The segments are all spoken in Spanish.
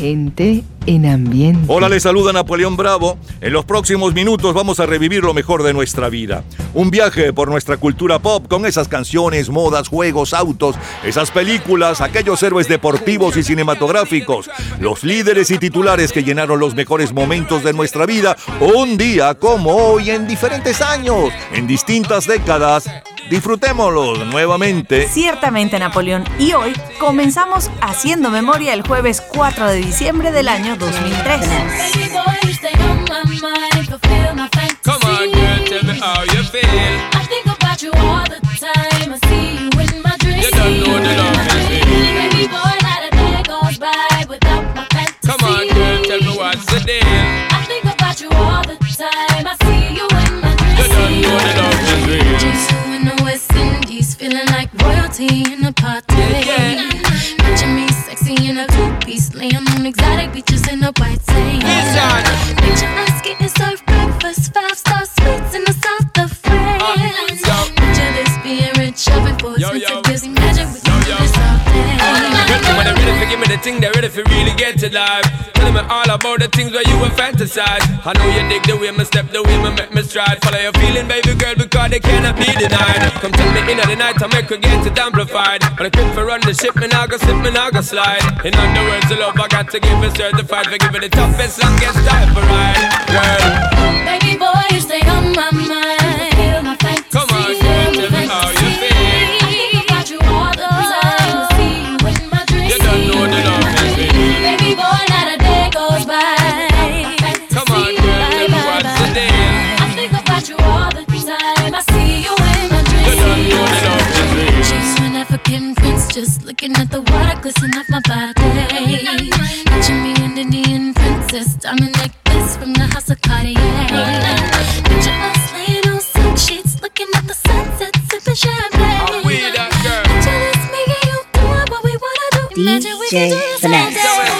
Gente en ambiente. Hola, les saluda Napoleón Bravo. En los próximos minutos vamos a revivir lo mejor de nuestra vida. Un viaje por nuestra cultura pop con esas canciones, modas, juegos, autos, esas películas, aquellos héroes deportivos y cinematográficos, los líderes y titulares que llenaron los mejores momentos de nuestra vida un día como hoy en diferentes años, en distintas décadas Disfrutémoslo nuevamente. Ciertamente, Napoleón. Y hoy comenzamos haciendo memoria el jueves 4 de diciembre del año 2003. Feeling like royalty in a party. Yeah. Picture me sexy in a two-piece, laying on exotic beaches in a white sand. Picture us getting served breakfast, five-star suites in the south of France. Picture this being rich, shopping for expensive Imagine we give me the thing, they're ready for really get to life. Telling me all about the things where you were fantasize. I know you dig the way me step, the way me make me stride. Follow your feeling, baby girl, because they cannot be denied. Come tell me in the night, I make her get it amplified. But I quit for run the ship, me now go slip, me now go slide. In other words, the love I got to give is certified for giving the toughest, longest time for ride, girl. Baby boy, you stay on my mind. Just looking at the water glisten off my body. Picture me an Indian princess, diamond necklace from the house of Cartier. Picture us laying on silk sheets, looking at the sunset, sipping champagne. Picture this me and you doing what we wanna do. Imagine we can do this all day.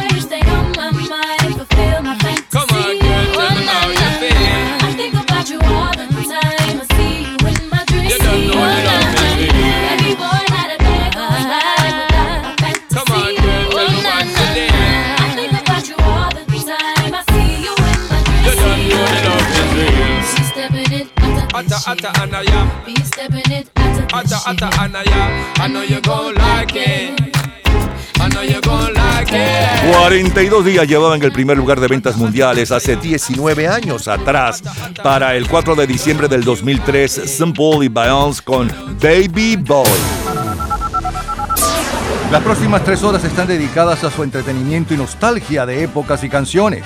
Atta, atta, anaya. Be stepping it, atta, Atta, atta, anaya. I know you gon' like it. I know you gon' like it. 42 días llevaba en el primer lugar de ventas mundiales hace 19 años atrás. Para el 4 de diciembre del 2003, Simple y Beyoncé con Baby Boy. Las próximas tres horas están dedicadas a su entretenimiento y nostalgia de épocas y canciones.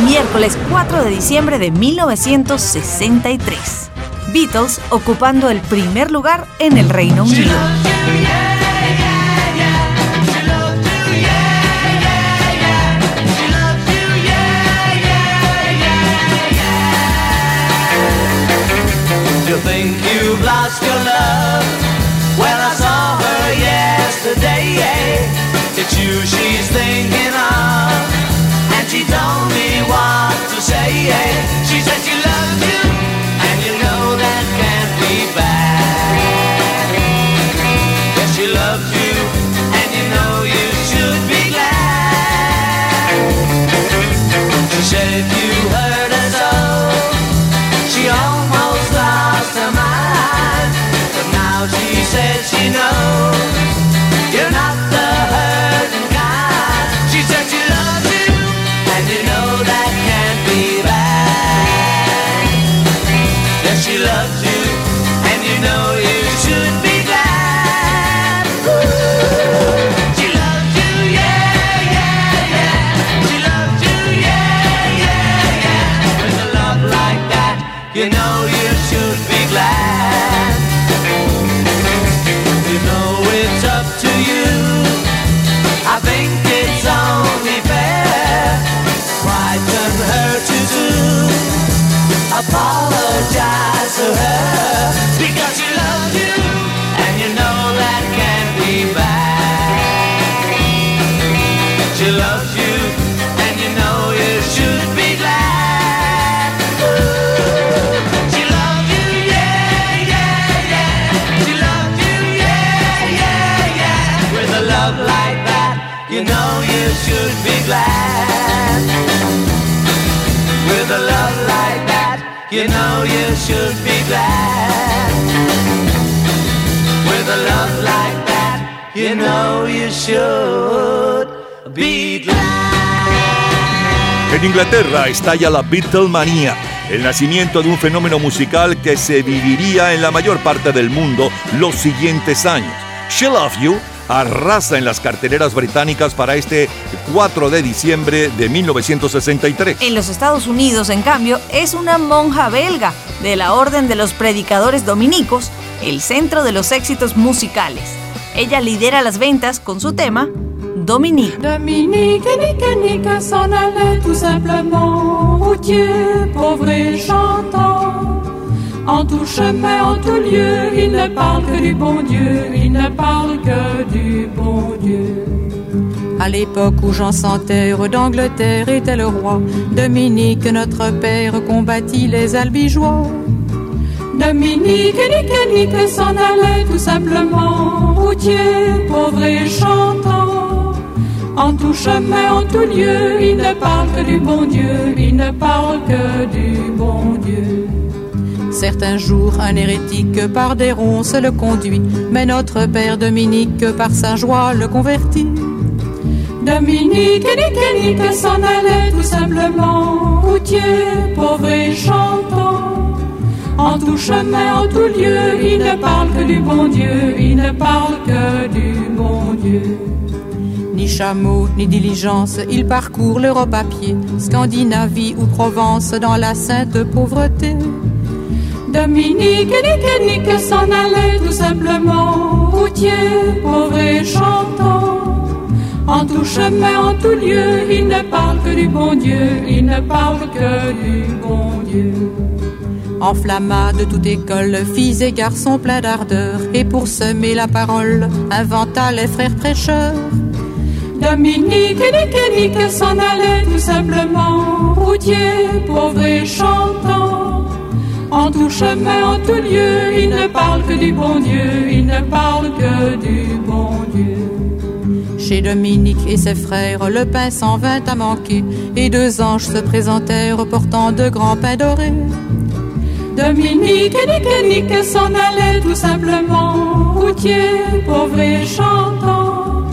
Miércoles 4 de diciembre de 1963. Beatles ocupando el primer lugar en el Reino Unido. You know you should be glad. With a love like that, you know you should be glad. En Inglaterra estalla la Beatlemanía, el nacimiento de un fenómeno musical que se viviría en la mayor parte del mundo los siguientes años. She Love You arrasa en las carteleras británicas para este 4 de diciembre de 1963. En los Estados Unidos, en cambio, es una monja belga de la Orden de los Predicadores Dominicos, el centro de los éxitos musicales. Ella lidera las ventas con su tema Dominique. Dominique, nique, nique, s'en allait tout simplement, routier, pauvre et chantant. En tout chemin, en tout lieu, il ne parle que du bon Dieu, il ne parle que du bon Dieu. À l'époque où Jean sans terre d'Angleterre était le roi, Dominique, notre père, combattit les albigeois. Dominique, nique, nique, s'en allait tout simplement, routier, pauvre et chantant. En tout chemin, en tout lieu, il ne parle que du bon Dieu, il ne parle que du bon Dieu. Certains jours, un hérétique par des ronces le conduit, mais notre père Dominique par sa joie le convertit. Dominique, nique, nique, s'en allait tout simplement, routier, pauvre et chantant. En tout chemin, en tout lieu, il ne parle que du bon Dieu, il ne parle que du bon Dieu. Ni chameau, ni diligence, il parcourt l'Europe à pied, Scandinavie ou Provence dans la sainte pauvreté. Dominique, nique, nique, s'en allait tout simplement, routier, pauvre et. En tout chemin, en tout lieu, il ne parle que du bon Dieu, il ne parle que du bon Dieu. Enflamma de toute école, filles et garçons pleins d'ardeur, et pour semer la parole, inventa les frères prêcheurs. Dominique, nique, nique, s'en allait tout simplement, routier, pauvre et chantant. En tout chemin, en tout lieu, il ne parle que du bon Dieu, il ne parle que du bon Dieu. Chez Dominique et ses frères, le pain s'en vint à manquer, et deux anges se présentèrent portant de grands pains dorés. Dominique, nique, nique, s'en allait tout simplement, routier, pauvre et chantant.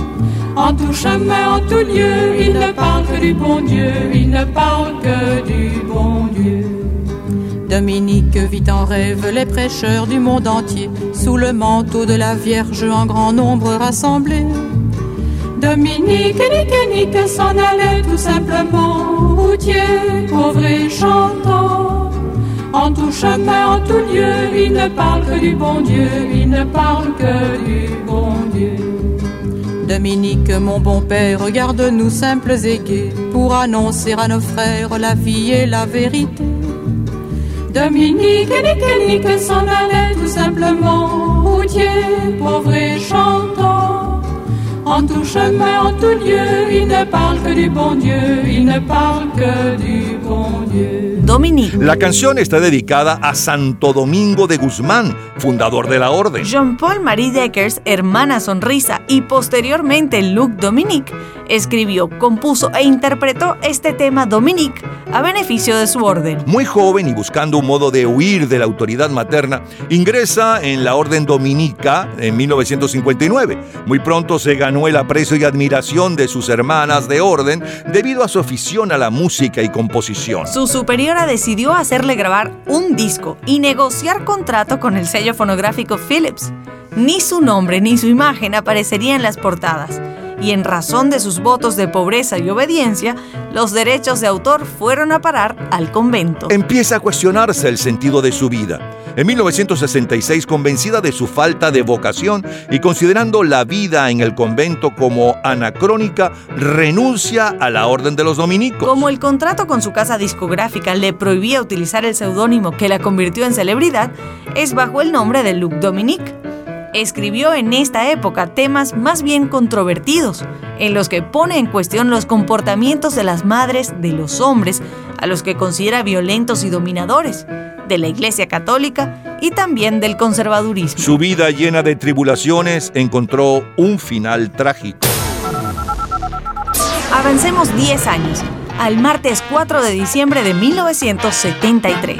En tout chemin, en tout lieu, il ne parle que du bon Dieu, il ne parle que du bon Dieu. Dominique vit en rêve les prêcheurs du monde entier, sous le manteau de la Vierge en grand nombre rassemblés. Dominique, nique, nique, s'en allait tout simplement, routier, pauvre et chantant. En tout chemin, en tout lieu, il ne parle que du bon Dieu, il ne parle que du bon Dieu. Dominique, mon bon père, regarde-nous simples et gais pour annoncer à nos frères la vie et la vérité. Dominique, nique, nique, s'en allait tout simplement, routier, pauvre et chantant. En tout chemin, en tout lieu, il ne parle que du bon Dieu, il ne parle que du bon Dieu. Dominique. La canción está dedicada a Santo Domingo de Guzmán, fundador de la orden. Jean-Paul Marie Deckers, hermana Sonrisa y posteriormente Luc Dominique, escribió, compuso e interpretó este tema Dominique a beneficio de su orden. Muy joven y buscando un modo de huir de la autoridad materna, ingresa en la orden dominica en 1959. Muy pronto se ganó el aprecio y admiración de sus hermanas de orden debido a su afición a la música y composición. Su superiora decidió hacerle grabar un disco y negociar contrato con el sello fonográfico Philips. Ni su nombre ni su imagen aparecerían en las portadas y en razón de sus votos de pobreza y obediencia, los derechos de autor fueron a parar al convento. Empieza a cuestionarse el sentido de su vida. En 1966, convencida de su falta de vocación y considerando la vida en el convento como anacrónica, renuncia a la orden de los dominicos. Como el contrato con su casa discográfica le prohibía utilizar el seudónimo que la convirtió en celebridad, es bajo el nombre de Luc Dominique. Escribió en esta época temas más bien controvertidos, en los que pone en cuestión los comportamientos de las madres de los hombres, a los que considera violentos y dominadores, de la Iglesia Católica y también del conservadurismo. Su vida llena de tribulaciones encontró un final trágico. Avancemos 10 años, al martes 4 de diciembre de 1973.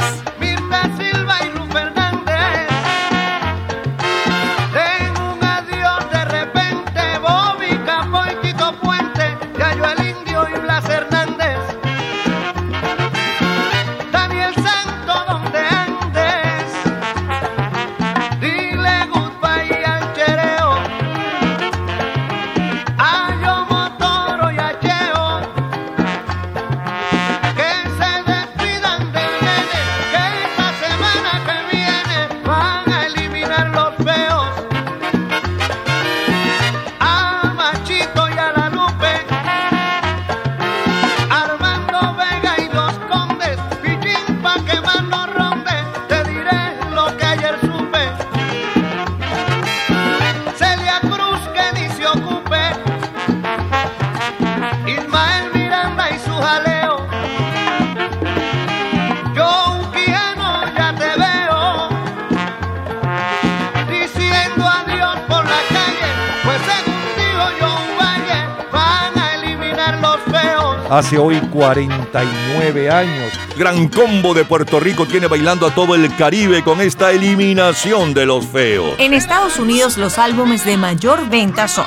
Hace hoy 49 años. Gran combo de Puerto Rico tiene bailando a todo el Caribe con esta eliminación de los feos. En Estados Unidos los álbumes de mayor venta son,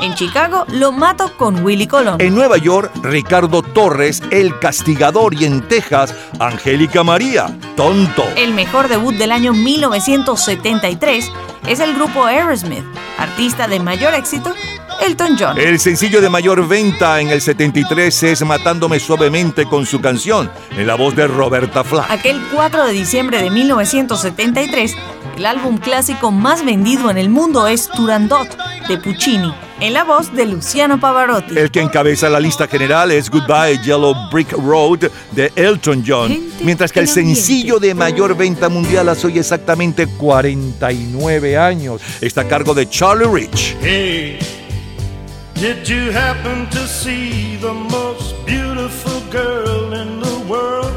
en Chicago, Lo Mato con Willy Colón. En Nueva York, Ricardo Torres, El Castigador y en Texas, Angélica María, Tonto. El mejor debut del año 1973 es el grupo Aerosmith, artista de mayor éxito, Elton John. El sencillo de mayor venta en el 73 es Matándome Suavemente con su canción, en la voz de Roberta Flack. Aquel 4 de diciembre de 1973, el álbum clásico más vendido en el mundo es Turandot, de Puccini, en la voz de Luciano Pavarotti. El que encabeza la lista general es Goodbye Yellow Brick Road de Elton John, mientras que el sencillo de mayor venta mundial hace hoy exactamente 49 años está a cargo de Charlie Rich. Hey, did you happen to see the most beautiful girl in the world?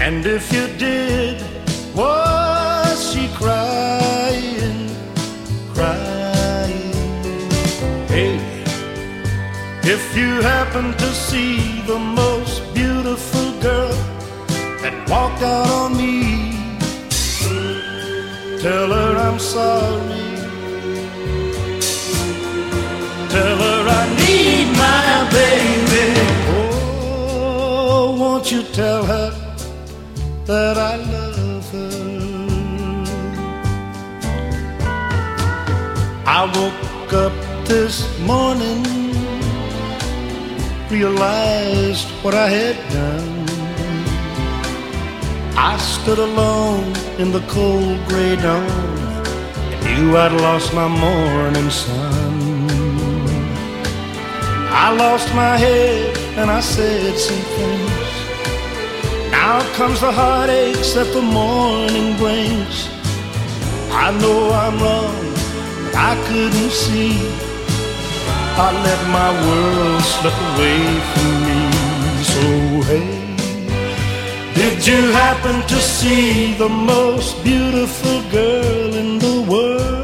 And if you did, was she crying, crying? Hey, if you happen to see the most beautiful girl that walked out on me, tell her I'm sorry. Tell her I need my baby. Oh, won't you tell her that I love her? I woke up this morning, realized what I had done. I stood alone in the cold gray dawn and knew I'd lost my morning sun. I lost my head and I said some things. Now comes the heartaches that the morning brings. I know I'm wrong, but I couldn't see. I let my world slip away from me. So hey. Did you happen to see the most beautiful girl in the world?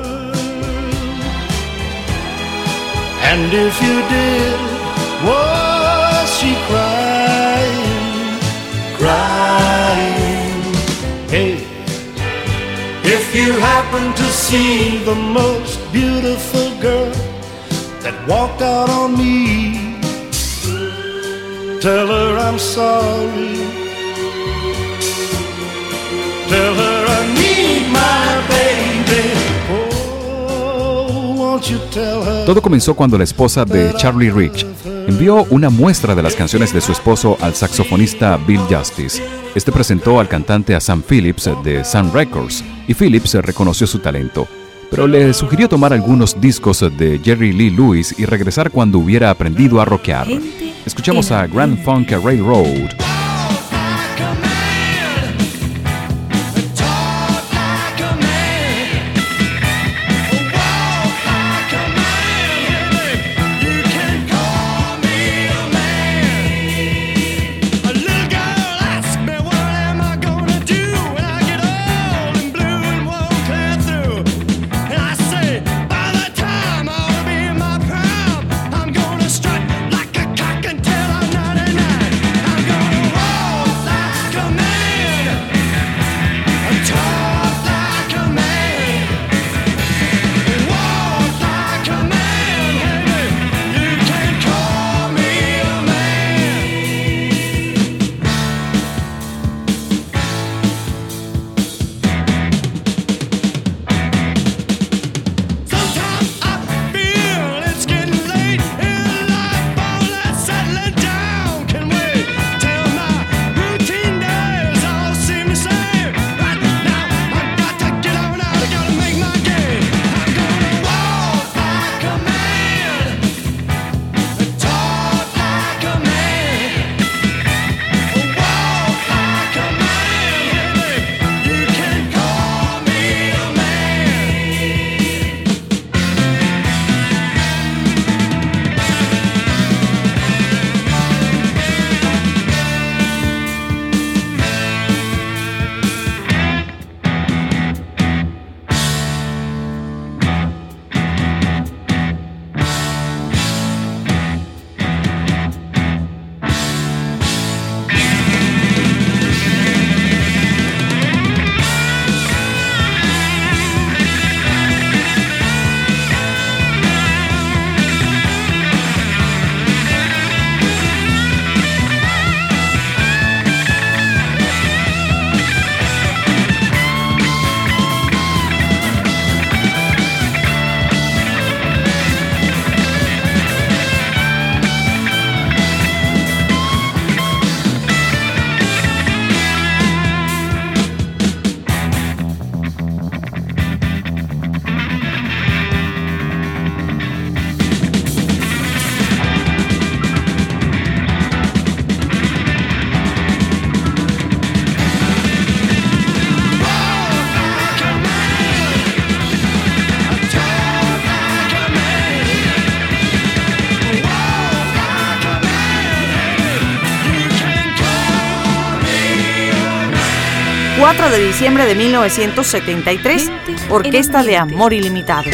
And if you did, was she crying, crying? Hey, if you happen to see the most beautiful girl that walked out on me, tell her I'm sorry. Tell her Todo comenzó cuando la esposa de Charlie Rich envió una muestra de las canciones de su esposo al saxofonista Bill Justice. Este presentó al cantante a Sam Phillips de Sun Records y Phillips reconoció su talento, pero le sugirió tomar algunos discos de Jerry Lee Lewis y regresar cuando hubiera aprendido a rockear. Escuchamos a Grand Funk Railroad. De diciembre de 1973, Orquesta de Amor Ilimitado.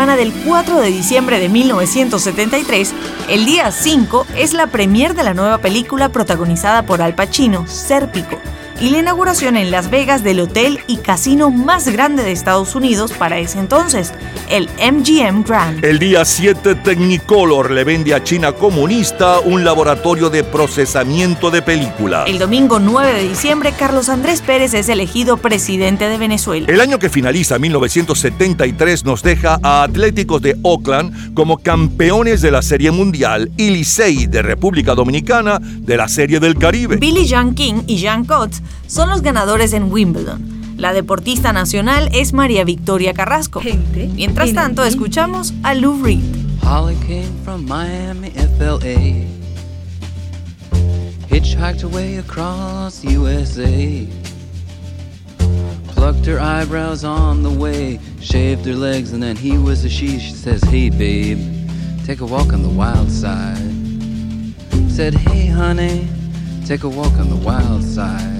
Semana del 4 de diciembre de 1973, el día 5 es la premier de la nueva película protagonizada por Al Pacino, Sérpico, y la inauguración en Las Vegas del hotel y casino más grande de Estados Unidos para ese entonces, el MGM Grand. El día 7 Technicolor le vende a China comunista un laboratorio de procesamiento de películas. El domingo 9 de diciembre, Carlos Andrés Pérez es elegido presidente de Venezuela. El año que finaliza, 1973, nos deja a Atléticos de Oakland como campeones de la Serie Mundial y Licey de República Dominicana de la Serie del Caribe. Billy Jean King y Jean Cotts son los ganadores en Wimbledon. La deportista nacional es María Victoria Carrasco. Mientras tanto, escuchamos a Lou Reed. Holly came from Miami, FLA. Hitchhiked away across USA. Plucked her eyebrows on the way. Shaved her legs, and then he was a she. She says, Hey, babe, take a walk on the wild side. Said, Hey, honey, take a walk on the wild side.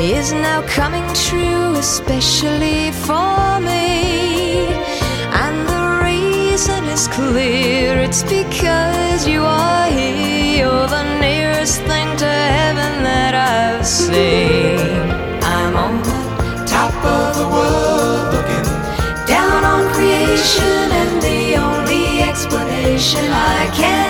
is now coming true, especially for me. And the reason is clear. It's because you are here. You're the nearest thing to heaven that I've seen. I'm on the top of the world looking down on creation, and the only explanation I can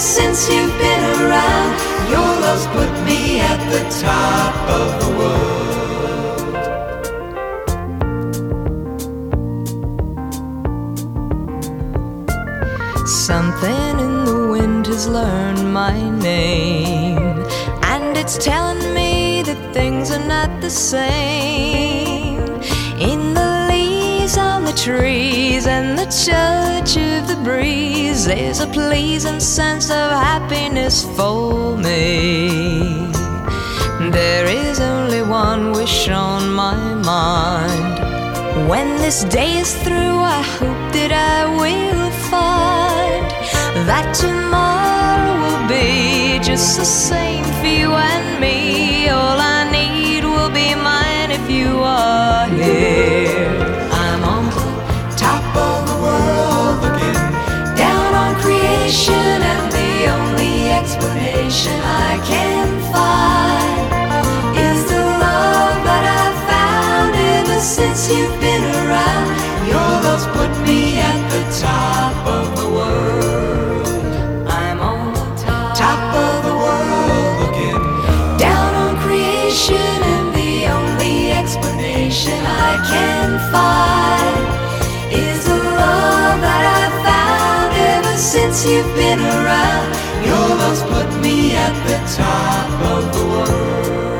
since you've been around. Your love's put me at the top of the world. Something in the wind has learned my name, and it's telling me that things are not the same. In the leaves on the trees and the touch of the breeze, there's a pleasing sense of happiness for me. There is only one wish on my mind. When this day is through, I hope that I will find that tomorrow will be just the same for you and me. All I need will be mine if you are here. Creation, and the only explanation I can find is the love that I've found ever since you've been around. Your love's put me at the top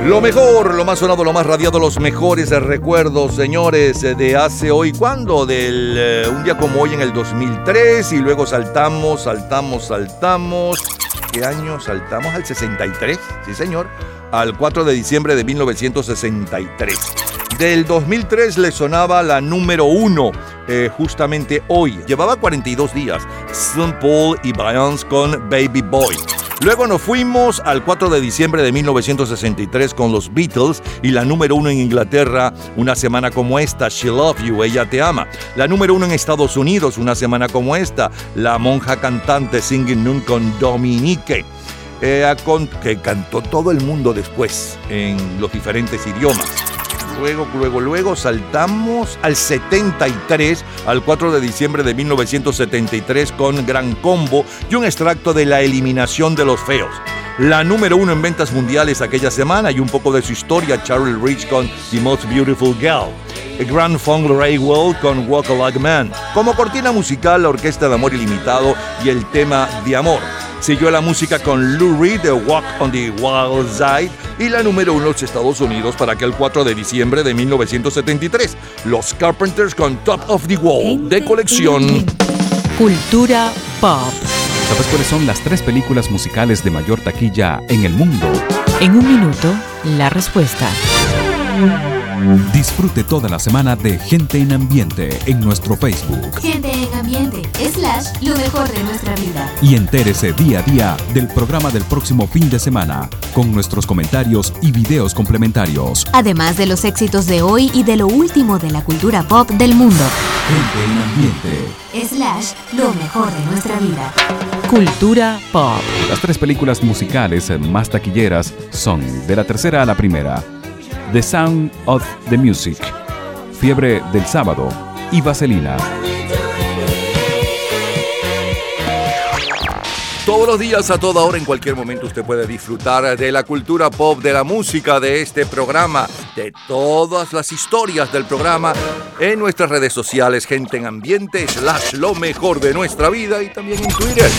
Lo mejor, lo más sonado, lo más radiado, los mejores recuerdos, señores, eh, de hace hoy, ¿cuándo? Del eh, un día como hoy en el 2003 y luego saltamos, saltamos, saltamos. ¿Qué año saltamos? Al 63, sí señor, al 4 de diciembre de 1963. Del 2003 le sonaba la número uno, eh, justamente hoy. Llevaba 42 días. Sean Paul y Beyoncé con Baby Boy. Luego nos fuimos al 4 de diciembre de 1963 con los Beatles y la número uno en Inglaterra una semana como esta, She Love You, Ella Te Ama. La número uno en Estados Unidos una semana como esta, La Monja Cantante Singing Nun con Dominique. eh, que cantó todo el mundo después en los diferentes idiomas. Luego, luego, luego saltamos al 73, al 4 de diciembre de 1973 con Gran Combo y un extracto de La Eliminación de los Feos. La número uno en ventas mundiales aquella semana y un poco de su historia, Charlie Rich con The Most Beautiful Girl. Grand Funk Well con Walk Like Man. Como cortina musical, la Orquesta de Amor Ilimitado y el tema de Amor. Siguió la música con Lou Reed de Walk on the Wild Side y la número uno en los Estados Unidos para aquel 4 de diciembre de 1973. Los Carpenters con Top of the Wall de colección. Cultura pop. ¿Sabes cuáles son las tres películas musicales de mayor taquilla en el mundo? En un minuto, la respuesta. Disfrute toda la semana de Gente en Ambiente en nuestro Facebook Gente en ambiente, slash, lo mejor de nuestra vida. y entérese día a día del programa del próximo fin de semana con nuestros comentarios y videos complementarios. Además de los éxitos de hoy y de lo último de la cultura pop del mundo. Gente en Ambiente. Slash, lo mejor de nuestra vida. Cultura pop. Las tres películas musicales más taquilleras son de la tercera a la primera. The Sound of the Music, Fiebre del Sábado y Vaselina. Todos los días, a toda hora, en cualquier momento, usted puede disfrutar de la cultura pop, de la música, de este programa, de todas las historias del programa en nuestras redes sociales, gente en ambiente, slash lo mejor de nuestra vida y también en Twitter.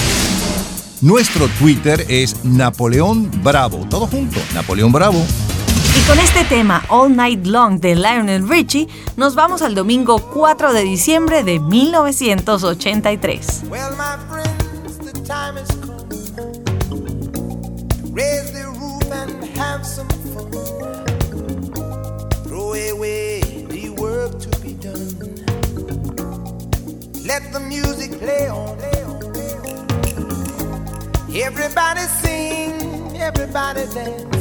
Nuestro Twitter es Napoleón Bravo. Todo junto, Napoleón Bravo. Y con este tema All Night Long de Lionel Richie, nos vamos al domingo 4 de diciembre de 1983. Well, my friends, the time has come. Raise the roof and have some fun. Throw the work to be done. Let play on. Everybody sing, everybody dance.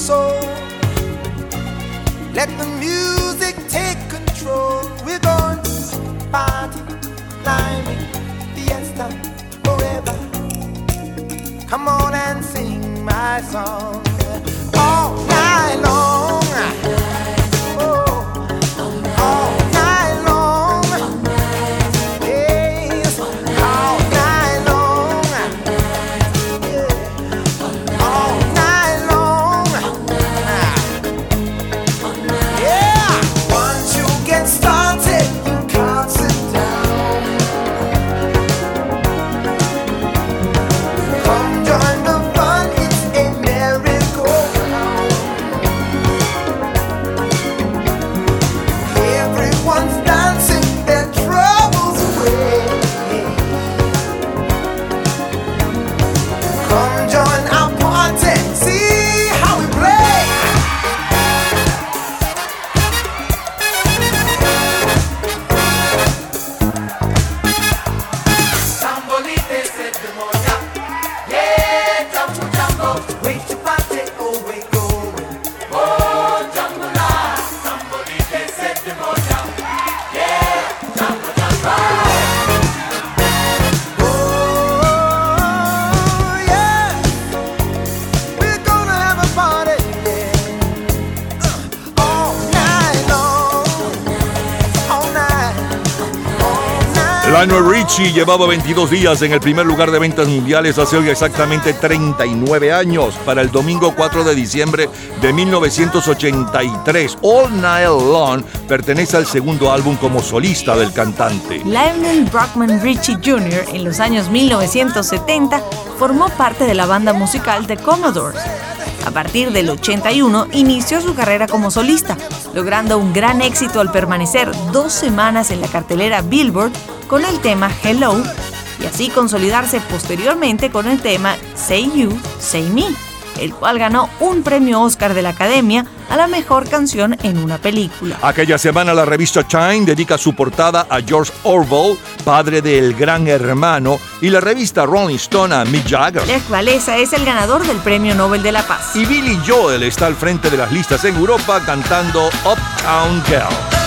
Soul. Let the music take control. We're going to party, climbing, fiesta, forever. Come on and sing my song all night long. Llevaba 22 días en el primer lugar de ventas mundiales hace hoy exactamente 39 años, para el domingo 4 de diciembre de 1983. All Night Long pertenece al segundo álbum como solista del cantante. Lionel Brockman Richie Jr. en los años 1970 formó parte de la banda musical The Commodores. A partir del 81 inició su carrera como solista, logrando un gran éxito al permanecer dos semanas en la cartelera Billboard con el tema Hello y así consolidarse posteriormente con el tema Say You, Say Me, el cual ganó un premio Oscar de la Academia a la mejor canción en una película. Aquella semana la revista Time dedica su portada a George Orwell, padre del gran hermano, y la revista Rolling Stone a Mick Jagger. Lech Walesa es el ganador del Premio Nobel de la Paz. Y Billy Joel está al frente de las listas en Europa cantando Uptown Girl.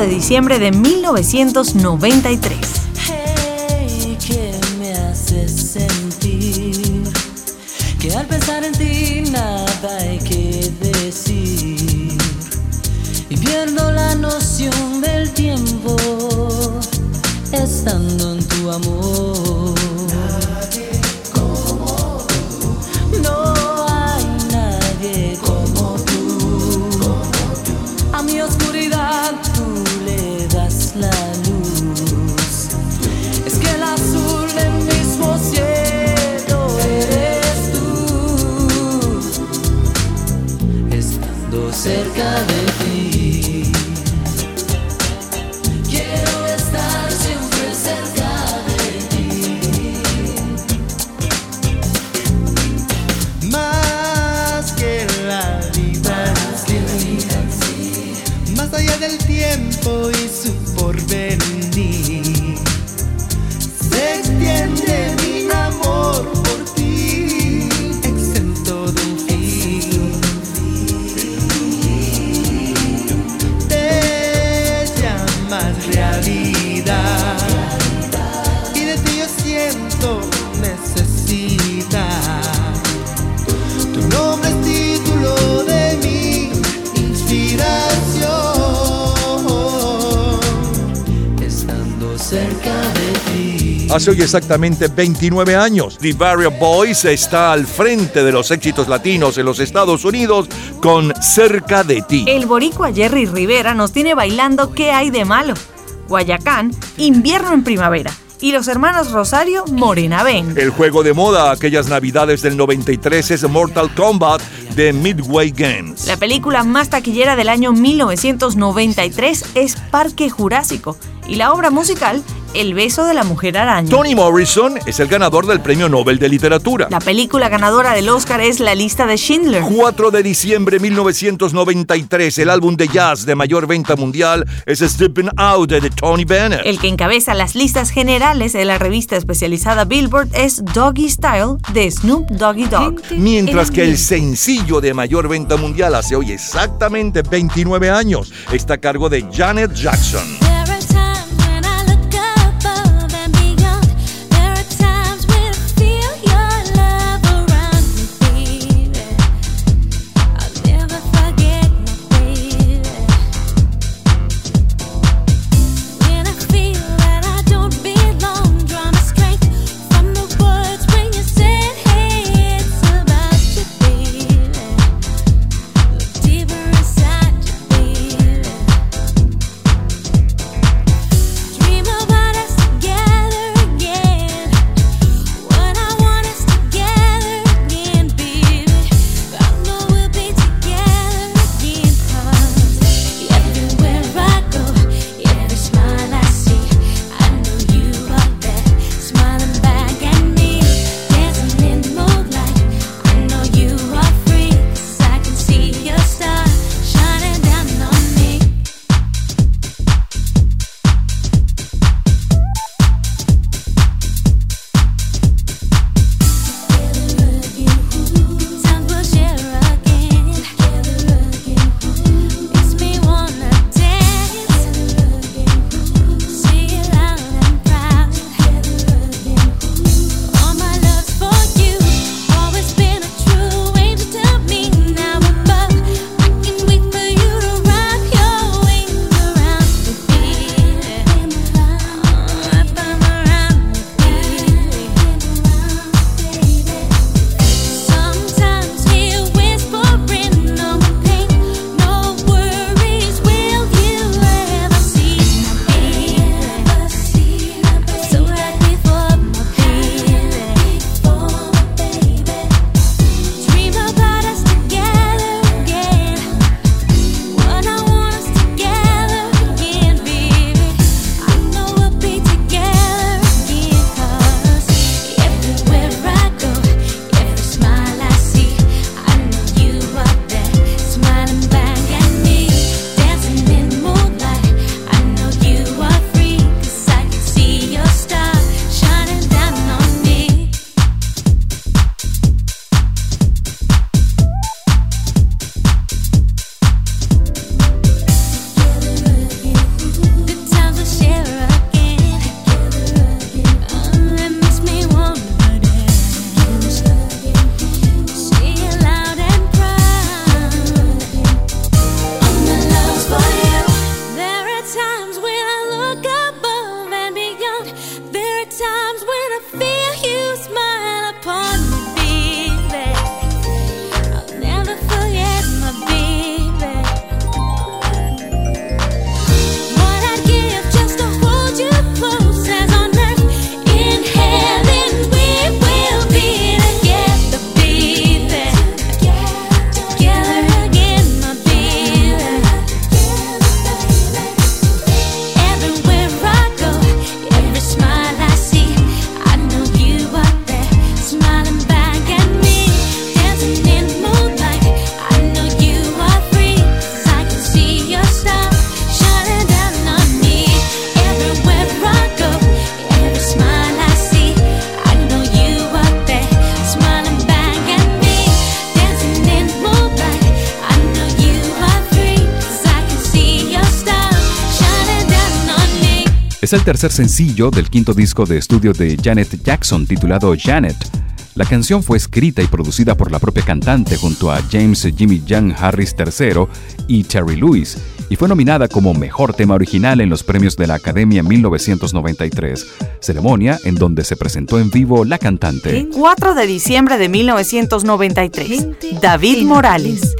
De diciembre de 1993. Hace hoy exactamente 29 años, The Barrier Boys está al frente de los éxitos latinos en los Estados Unidos con Cerca de ti. El boricua Jerry Rivera nos tiene bailando ¿Qué hay de malo? Guayacán, invierno en primavera. Y los hermanos Rosario, Morena Ven. El juego de moda aquellas navidades del 93 es Mortal Kombat de Midway Games. La película más taquillera del año 1993 es Parque Jurásico. Y la obra musical, El beso de la mujer araña. Toni Morrison es el ganador del Premio Nobel de Literatura. La película ganadora del Oscar es La lista de Schindler. 4 de diciembre de 1993, el álbum de jazz de mayor venta mundial es Stepping Out de Tony Bennett. El que encabeza las listas generales de la revista especializada Billboard es Doggy Style de Snoop Doggy Dogg. Mientras que el sencillo de mayor venta mundial hace hoy exactamente 29 años está a cargo de Janet Jackson. Es el tercer sencillo del quinto disco de estudio de Janet Jackson titulado Janet. La canción fue escrita y producida por la propia cantante junto a James Jimmy Young Harris III y Terry Lewis y fue nominada como Mejor Tema Original en los premios de la Academia 1993, ceremonia en donde se presentó en vivo la cantante. 4 de diciembre de 1993. David Morales.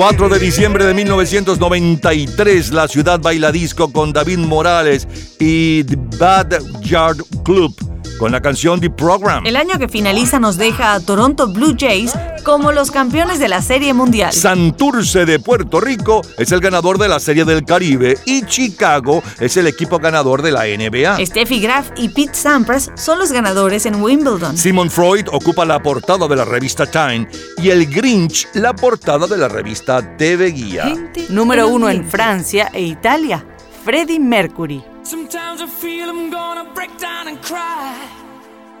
4 de diciembre de 1993, la ciudad baila disco con David Morales y The Bad Yard Club con la canción The Program. El año que finaliza nos deja a Toronto Blue Jays como los campeones de la Serie Mundial. Santurce de Puerto Rico es el ganador de la Serie del Caribe y Chicago es el equipo ganador de la NBA. Steffi Graf y Pete Sampras son los ganadores en Wimbledon. Simon Freud ocupa la portada de la revista Time y el Grinch la portada de la revista TV Guía. Número uno en Francia e Italia. Freddie Mercury. Sometimes I feel I'm gonna break down and cry.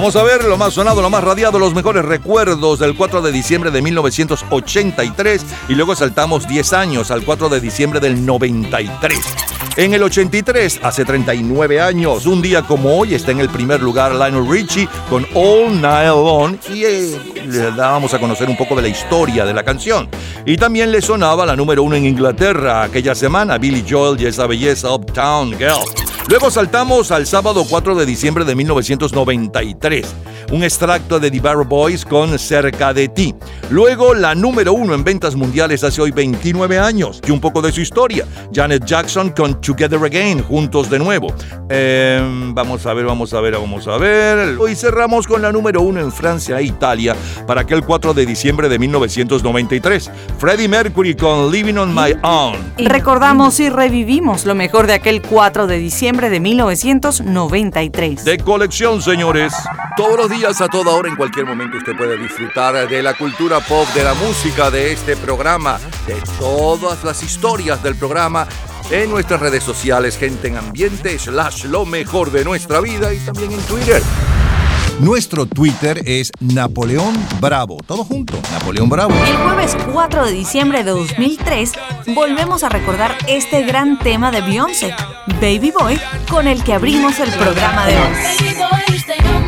Vamos a ver lo más sonado, lo más radiado, los mejores recuerdos del 4 de diciembre de 1983 y luego saltamos 10 años al 4 de diciembre del 93. En el 83, hace 39 años, un día como hoy, está en el primer lugar Lionel Richie con All Night Long y eh, le dábamos a conocer un poco de la historia de la canción. Y también le sonaba la número uno en Inglaterra aquella semana, Billy Joel y esa belleza Uptown Girl. Luego saltamos al sábado 4 de diciembre de 1993. Un extracto de The Barrow Boys con Cerca de ti. Luego la número uno en ventas mundiales hace hoy 29 años y un poco de su historia. Janet Jackson con Together Again, juntos de nuevo. Eh, vamos a ver, vamos a ver, vamos a ver. Hoy cerramos con la número uno en Francia e Italia para aquel 4 de diciembre de 1993. Freddie Mercury con Living on My Own. Recordamos y revivimos lo mejor de aquel 4 de diciembre de 1993. De colección, señores. Todos los días, a toda hora, en cualquier momento, usted puede disfrutar de la cultura pop, de la música, de este programa, de todas las historias del programa en nuestras redes sociales, gente en ambiente, slash lo mejor de nuestra vida y también en Twitter. Nuestro Twitter es Napoleón Bravo. Todo junto, Napoleón Bravo. El jueves 4 de diciembre de 2003 volvemos a recordar este gran tema de Beyoncé, Baby Boy, con el que abrimos el programa de hoy.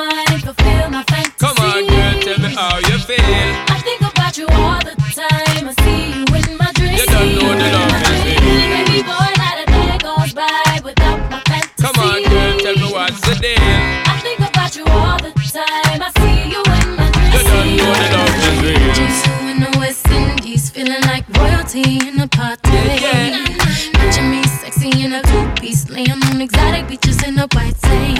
Mind, fulfill my fantasy. Come on, girl, tell me how you feel. I think about you all the time. I see you in my dreams. You don't know the love is real. Baby boy, not a day goes by without my fantasy. Come on, girl, tell me what's the deal. I think about you all the time. I see you in my dreams. You don't know the love is real. Just you in the West Indies, feeling like royalty in a party. Picture me sexy in a two-piece, laying on exotic beaches in a white sand.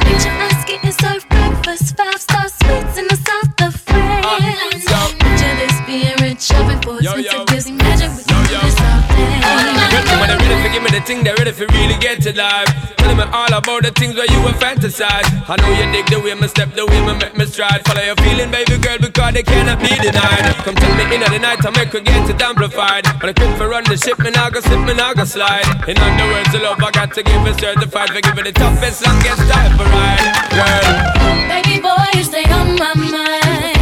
Picture us getting served breakfast, five-star suites in the south of France. Picture this being rich, open for Yo, yo. it gives imagine with you in the south Girl, them when they ready to give me the thing, they ready to really get to life. Telling me all about the things where you were fantasize. I know you dig the way me step, the way me make me stride. Follow your feeling, baby girl, because they cannot be denied. Come tell me in the night, I make her get it amplified. When I quit for run the ship, me now go slip, me now go slide. In other words, the love I got to give is certified for giving the toughest, longest time for ride. Girl, Baby boy, you stay on my mind.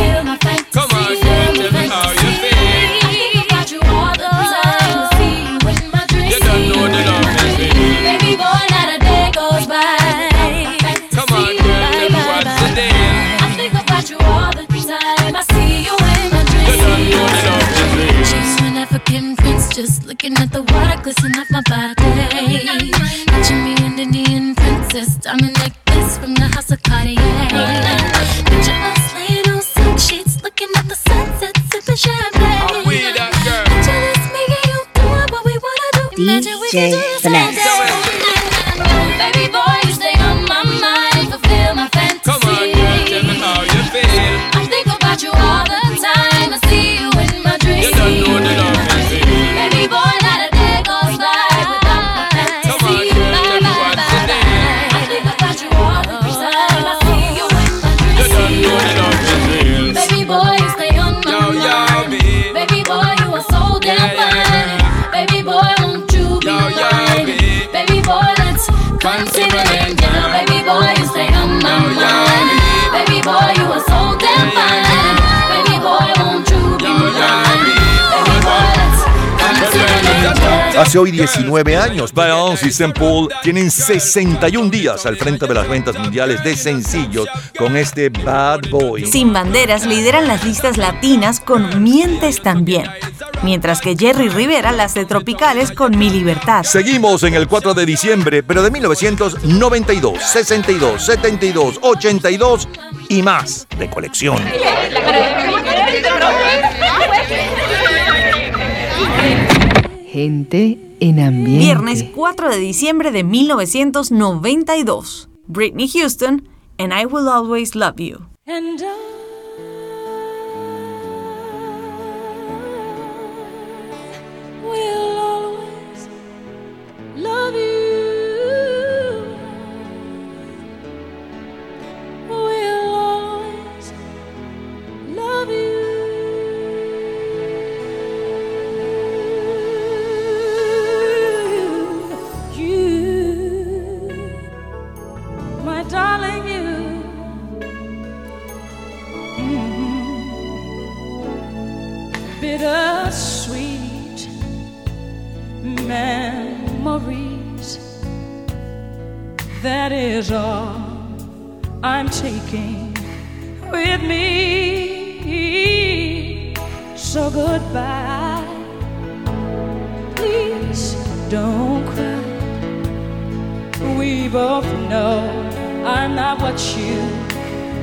She's an just looking at the water glisten off my body. Picture me an Indian princess, diamond necklace from the house of Cartier. Picture us laying on silk sheets, looking at the sunset, sipping champagne. Picture this me and you doing what we wanna do. Imagine we could do this all day. Hace hoy 19 años, Beyoncé y St. Paul tienen 61 días al frente de las ventas mundiales de sencillos con este Bad Boy. Sin banderas lideran las listas latinas con Mientes también, mientras que Jerry Rivera las de tropicales con Mi Libertad. Seguimos en el 4 de diciembre, pero de 1992, 62, 72, 82 y más de colección. Gente en ambiente. Viernes 4 de diciembre de 1992. Britney Houston and I Will Always Love You. And I goodbye. Please don't cry. We both know I'm not what you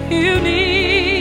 you need.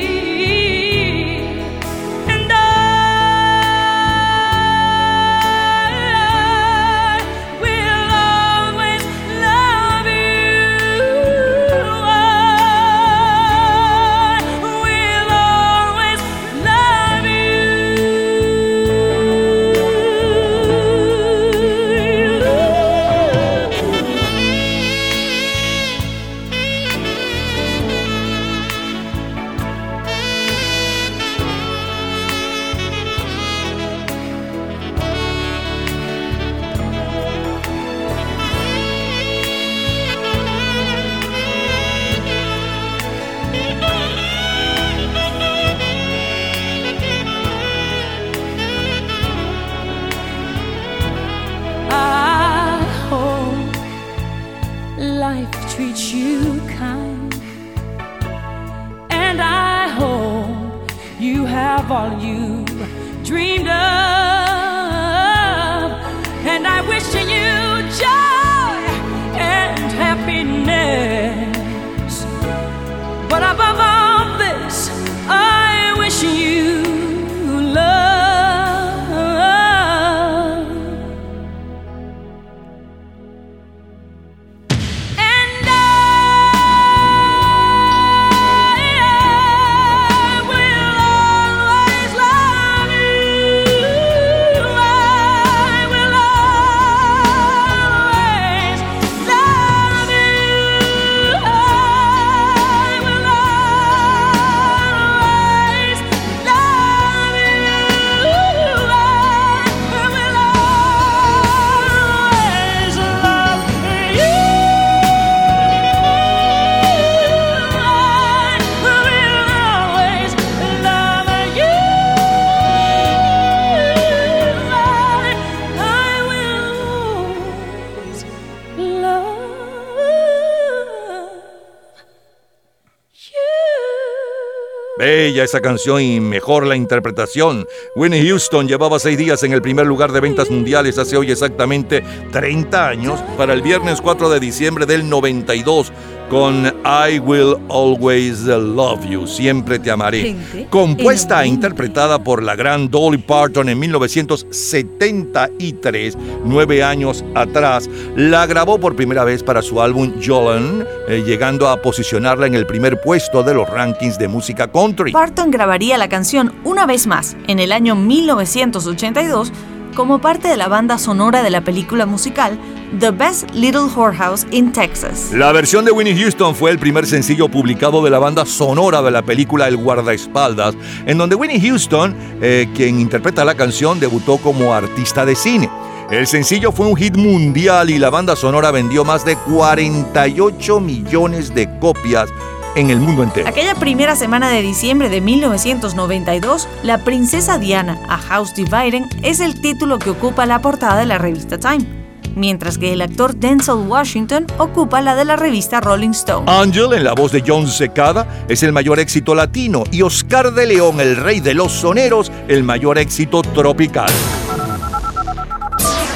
Esa canción y mejor la interpretación. Winnie Houston llevaba seis días en el primer lugar de ventas mundiales hace hoy exactamente 30 años para el viernes 4 de diciembre del 92 con I Will Always Love You, Siempre Te Amaré, compuesta e interpretada por la gran Dolly Parton en 1973, nueve años atrás. La grabó por primera vez para su álbum Jolene, eh, llegando a posicionarla en el primer puesto de los rankings de música country. Parton grabaría la canción una vez más en el año 1982 como parte de la banda sonora de la película musical The Best Little Whorehouse in Texas. La versión de Winnie Houston fue el primer sencillo publicado de la banda sonora de la película El guardaespaldas, en donde Winnie Houston, eh, quien interpreta la canción, debutó como artista de cine. El sencillo fue un hit mundial y la banda sonora vendió más de 48 millones de copias en el mundo entero. Aquella primera semana de diciembre de 1992, La princesa Diana, a House Dividing, es el título que ocupa la portada de la revista Time, mientras que el actor Denzel Washington ocupa la de la revista Rolling Stone. Angel, en la voz de John Secada, es el mayor éxito latino y Oscar de León, el rey de los soneros, el mayor éxito tropical.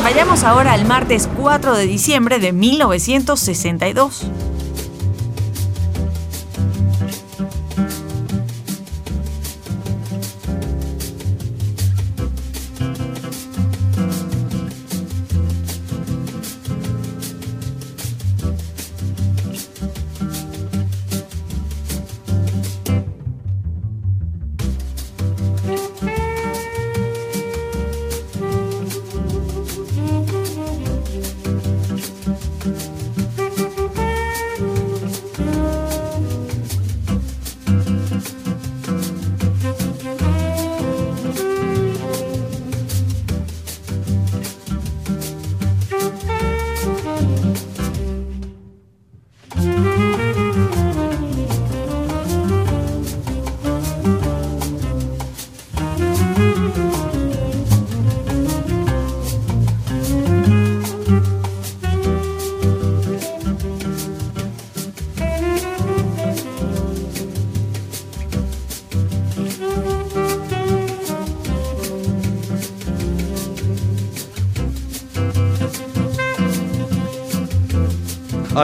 Vayamos ahora al martes 4 de diciembre de 1962.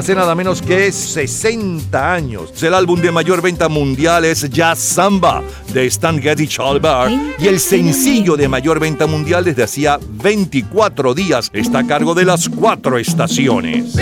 Hace nada menos que 60 años. El álbum de mayor venta mundial es Jazz Samba de Stan Getty Chalbar y el sencillo de mayor venta mundial desde hacía 24 días está a cargo de las cuatro estaciones.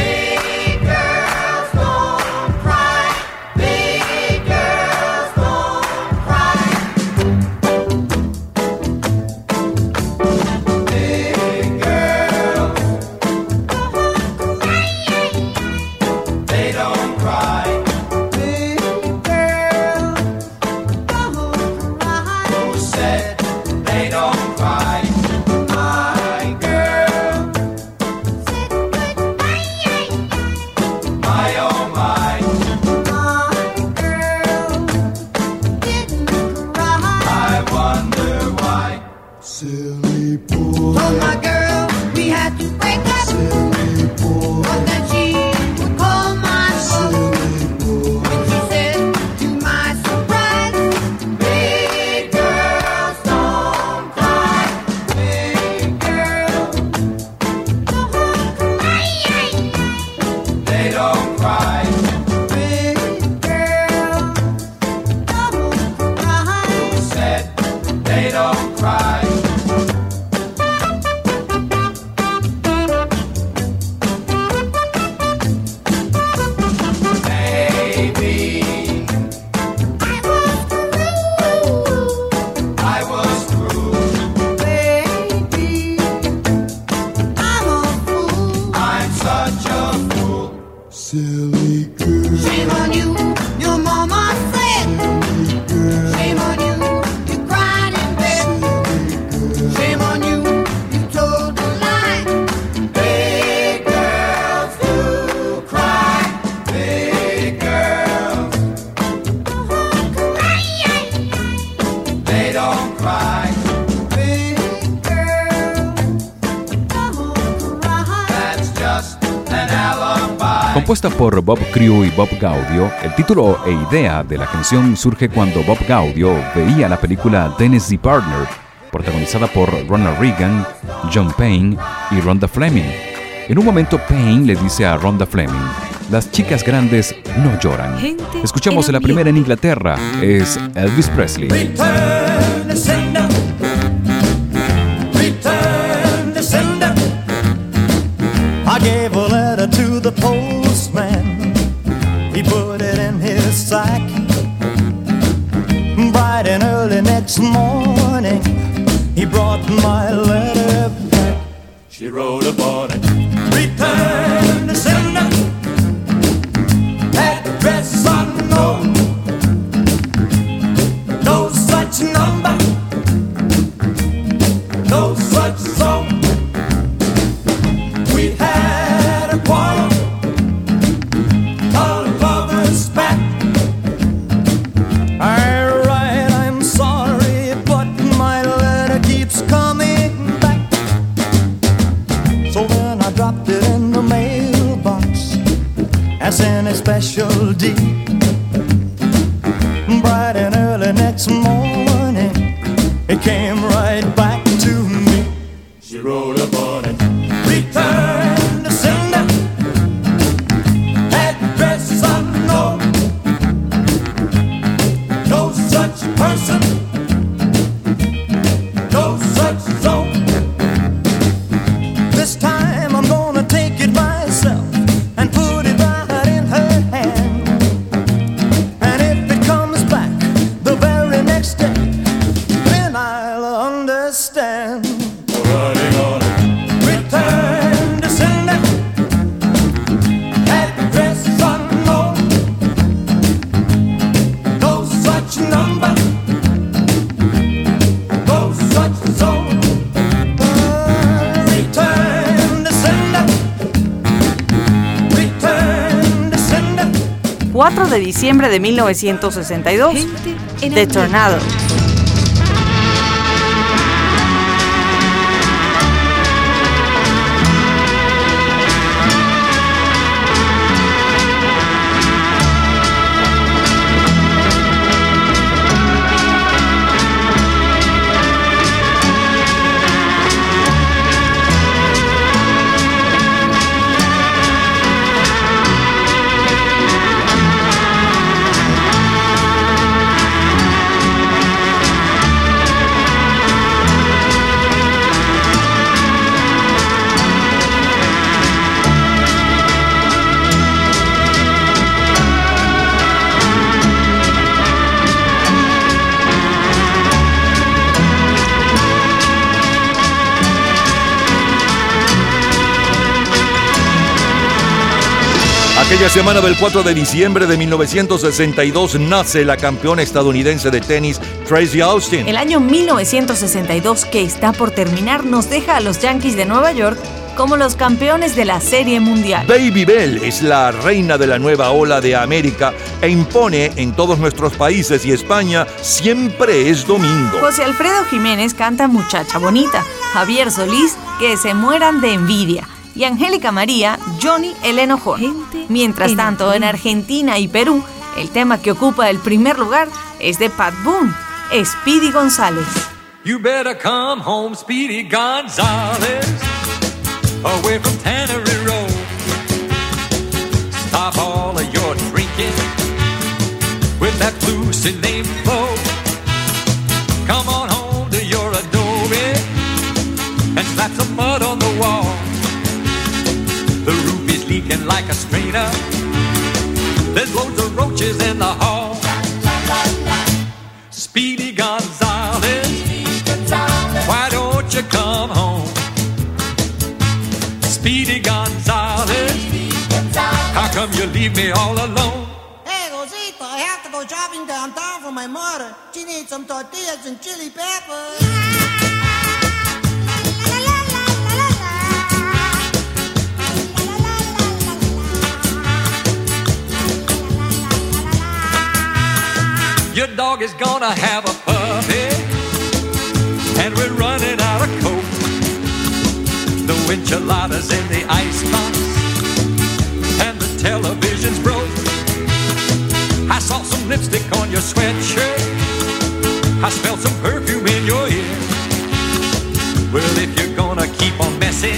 Bob Crew y Bob Gaudio, el título e idea de la canción surge cuando Bob Gaudio veía la película Tennessee Partner, protagonizada por Ronald Reagan, John Payne y Rhonda Fleming. En un momento Payne le dice a Rhonda Fleming, Las chicas grandes no lloran. Escuchamos la primera en Inglaterra. Es Elvis Presley. De diciembre de 1962, The Tornado. Aquella semana del 4 de diciembre de 1962 nace la campeona estadounidense de tenis Tracy Austin. El año 1962 que está por terminar nos deja a los Yankees de Nueva York como los campeones de la Serie Mundial. Baby Bell es la reina de la nueva ola de América e impone en todos nuestros países y España siempre es domingo. José Alfredo Jiménez canta Muchacha Bonita, Javier Solís, Que se mueran de envidia, y Angélica María, Johnny el enojón. Mientras tanto, en Argentina y Perú, el tema que ocupa el primer lugar es de Pat Boone, Speedy González. You better come home, Speedy Gonzales, away from Tannery Road. Stop all of your drinking with that Lane flow. Come on home to your adobe and slap some mud on the wall. The roof is leaking like a strainer. There's loads of roaches in the hall. Speedy Gonzales, why don't you come home? Speedy Gonzales, how come you leave me all alone? Hey, Rosita, I have to go shopping downtown for my mother. She needs some tortillas and chili peppers. Your dog is gonna have a puppy, and we're running out of coke. The enchiladas in the icebox, and the television's broke. I saw some lipstick on your sweatshirt. I smelled some perfume in your ear. Well, if you're gonna keep on messing,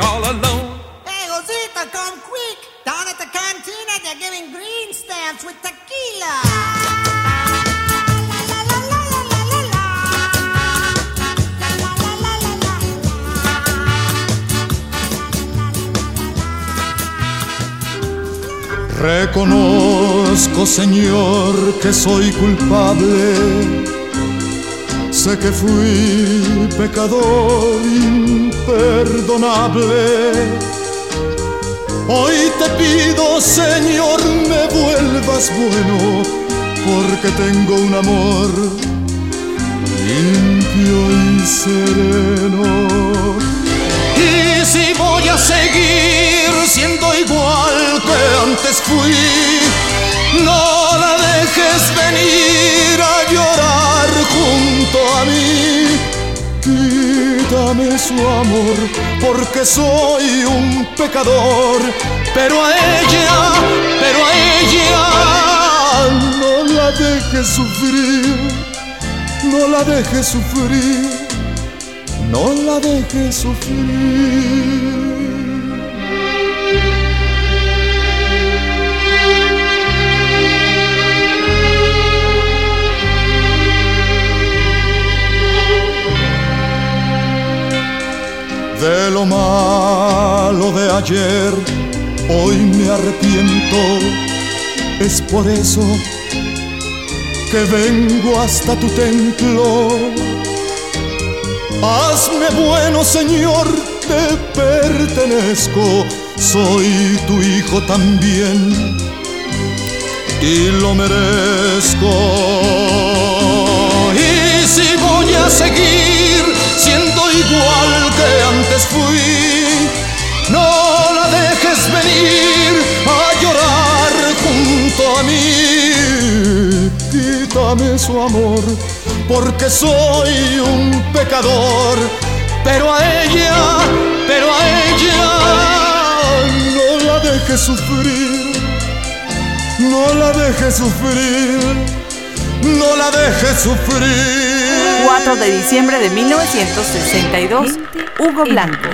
all alone. Hey, Rosita, come quick. Down at the cantina, they're giving green stamps with tequila. Reconozco, Señor, que soy culpable. Sé que fui pecador imperdonable. Hoy te pido, Señor, me vuelvas bueno, porque tengo un amor limpio y sereno. Y si voy a seguir siendo igual que antes fui, no la dejes venir a llorar junto a mí. Quítame su amor, porque soy un pecador, pero a ella, pero a ella, no la dejes sufrir, no la dejes sufrir no la dejes sufrir. De lo malo de ayer, hoy me arrepiento. Es por eso que vengo hasta tu templo Hazme bueno, Señor, te pertenezco, soy tu hijo también y lo merezco. Y si voy a seguir siendo igual que antes fui, no la dejes venir a llorar junto a mí. Quítame su amor porque soy un pecador, pero a ella, pero a ella no la dejes sufrir, no la dejes sufrir, no la dejes sufrir. 4 de diciembre de 1962. Hugo Blanco.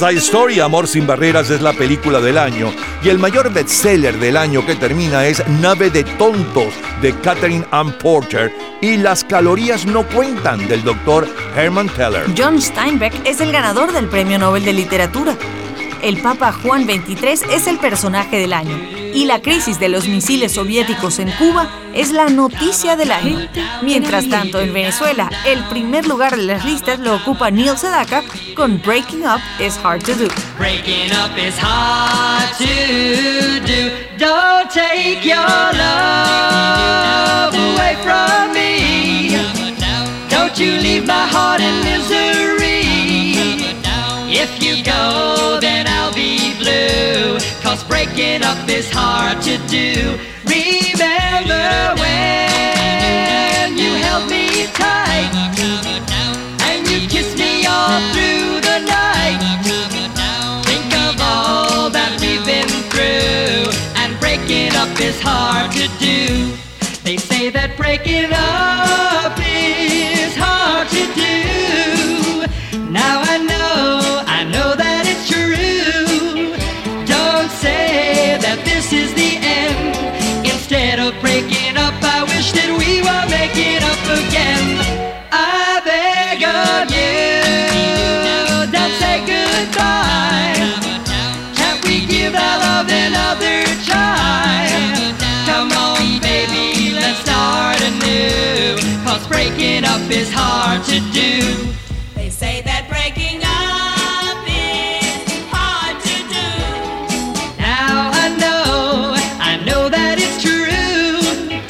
Side Story, Amor sin Barreras, es la película del año. Y el mayor bestseller del año que termina es Nave de Tontos, de Catherine Ann Porter. Y Las calorías no cuentan, del doctor Herman Teller. John Steinbeck es el ganador del Premio Nobel de Literatura. El Papa Juan XXIII es el personaje del año. Y la crisis de los misiles soviéticos en Cuba es la noticia del año. Mientras tanto, en Venezuela, el primer lugar de las listas lo ocupa Neil Sedaka con Breaking Up is Hard to Do. Breaking up is hard to do. Don't take your love away from me. Don't you leave my heart in misery. If you go, then I'll be blue. Cause breaking up is hard to do. Remember when you held me tight. And you kiss me all through the night. Think of all that we've been through. And breaking up is hard to do. They say that breaking up breaking up is hard to do. They say that breaking up is hard to do. Now I know, I know that it's true.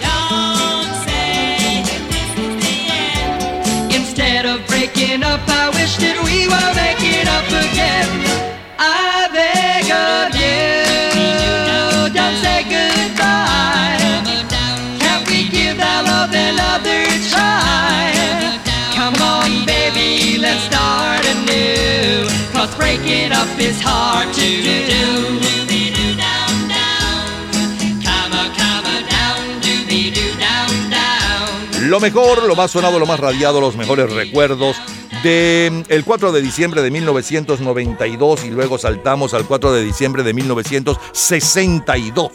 Don't say that this is the end. Instead of breaking up, I wish that we were making up again. Start anew. Cause breaking up is hard to do. Lo mejor, lo más sonado, lo más radiado, los mejores recuerdos de mm, el 4 de diciembre de 1992 y luego saltamos al 4 de diciembre de 1962.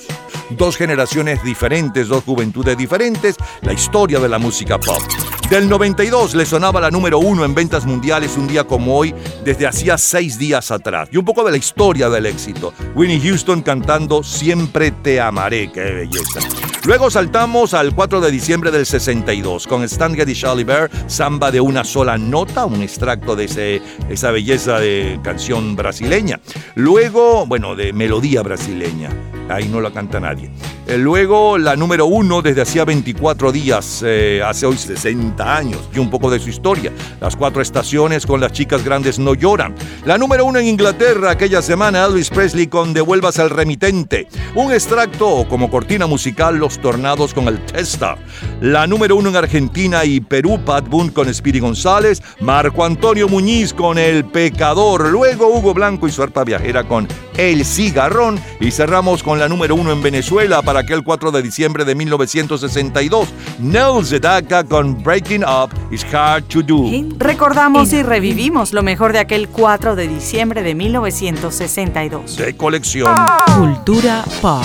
Dos generaciones diferentes, dos juventudes diferentes, la historia de la música pop. Del 92 le sonaba la número uno en ventas mundiales un día como hoy, desde hacía seis días atrás. Y un poco de la historia del éxito. Winnie Houston cantando Siempre te amaré, qué belleza. Luego saltamos al 4 de diciembre del 62 con Stan Getty Charlie Bear, Samba de una sola nota, un extracto de ese- esa belleza de canción brasileña. Luego, bueno, de melodía brasileña, ahí no la canta nadie. Eh, Luego la número uno desde hacía 24 días, eh, hace hoy 60 años, y un poco de su historia. Las cuatro estaciones con las chicas grandes no lloran. La número uno en Inglaterra aquella semana, Elvis Presley con Devuelvas al remitente. Un extracto como cortina musical, Los Tornados con el Testa. La número uno en Argentina y Perú, Pat Boone con Speedy González. Marco Antonio Muñiz con El Pecador. Luego Hugo Blanco y su arpa viajera con El Cigarrón. Y cerramos con la número uno en Venezuela para aquel 4 de diciembre de 1962. Nels Sedaka con Breaking Up is Hard to Do. Recordamos y revivimos lo mejor de aquel 4 de diciembre de 1962. De colección. Cultura pop.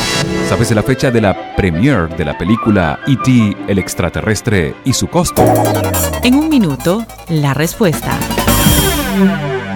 ¿Sabes de la fecha de la premiere de la película E.T. el extraterrestre y su costo? En un minuto, la respuesta.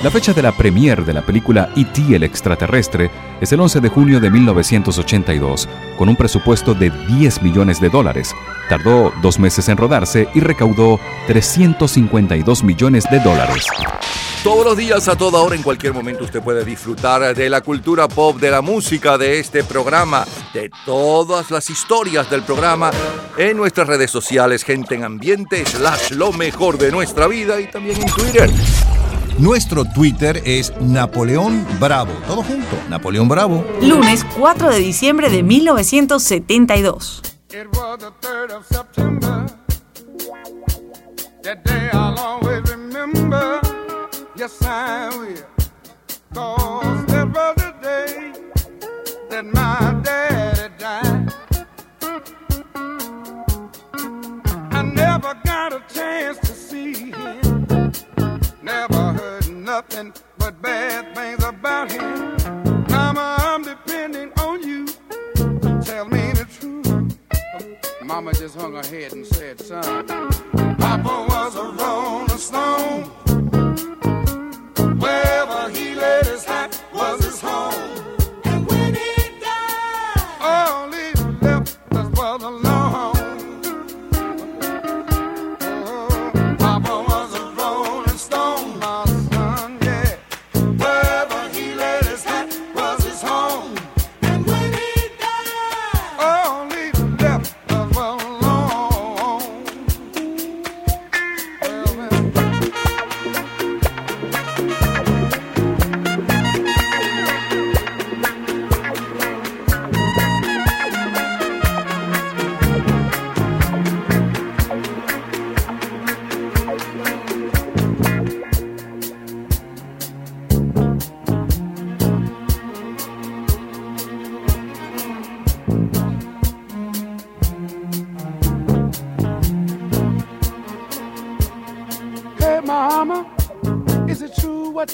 La fecha de la premiere de la película E.T. el extraterrestre es el 11 de junio de 1982, con un presupuesto de 10 millones de dólares. Tardó dos meses en rodarse y recaudó 352 millones de dólares. Todos los días, a toda hora, en cualquier momento, usted puede disfrutar de la cultura pop, de la música, de este programa, de todas las historias del programa en nuestras redes sociales, gente en ambiente, slash lo mejor de nuestra vida y también en Twitter. Nuestro Twitter es Napoleón Bravo. Todo junto, Napoleón Bravo. Lunes 4 de diciembre de 1972. It was the 3rd of September. That day nothing but bad things about him. Mama, I'm depending on you. Tell me the truth. Mama just hung her head and said, son, Papa was a rolling stone. Wherever he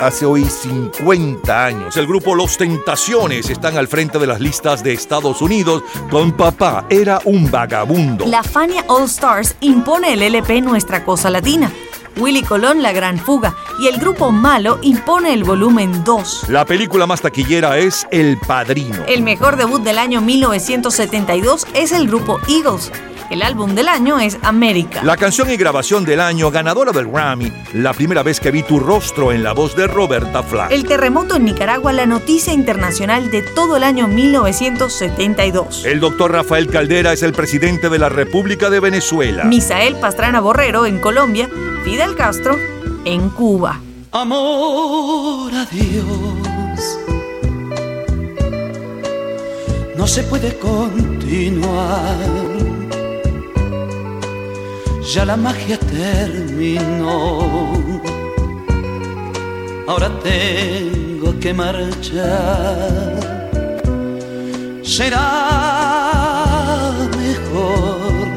Hace hoy 50 años, el grupo Los Tentaciones están al frente de las listas de Estados Unidos con Papá era un vagabundo. La Fania All Stars impone el LP Nuestra Cosa Latina. Willy Colón La Gran Fuga y el grupo Malo impone el volumen 2. La película más taquillera es El Padrino. El mejor debut del año 1972 es el grupo Eagles. El álbum del año es América. La canción y grabación del año ganadora del Grammy, la primera vez que vi tu rostro en la voz de Roberta Flack. El terremoto en Nicaragua, la noticia internacional de todo el año 1972. El doctor Rafael Caldera es el presidente de la República de Venezuela. Misael Pastrana Borrero en Colombia, Fidel Castro en Cuba. Amor a Dios. No se puede continuar. Ya la magia terminó. Ahora tengo que marchar. Será mejor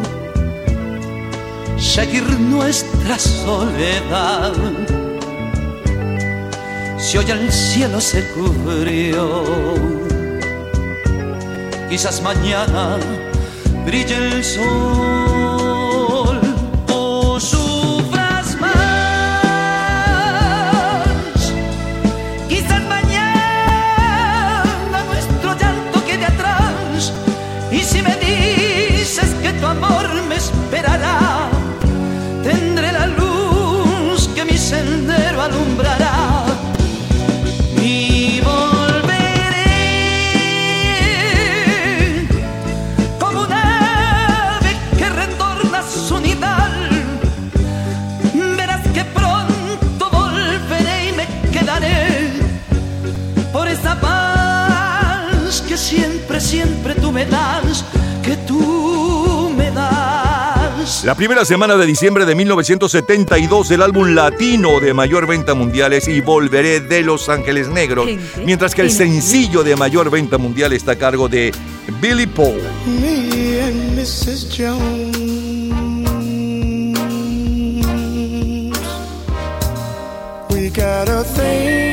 seguir nuestra soledad. Si hoy el cielo se cubrió, quizás mañana brille el sol siempre, tú me das, que tú me das. La primera semana de diciembre de 1972, el álbum latino de mayor venta mundial es Y Volveré de Los Ángeles Negros, Gente, mientras que el sencillo de mayor venta mundial está a cargo de Billy Paul. Me and Mrs. Jones. We got a thing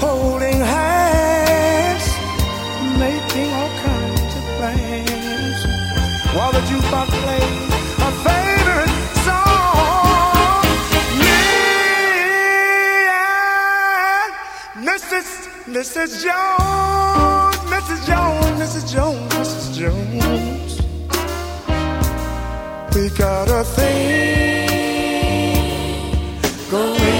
Holding hands, making all kinds of plans, while the jukebox plays a favorite song. Me and Mrs. Mrs. Jones, Mrs. Jones, Mrs. Jones, Mrs. Jones. We got a thing going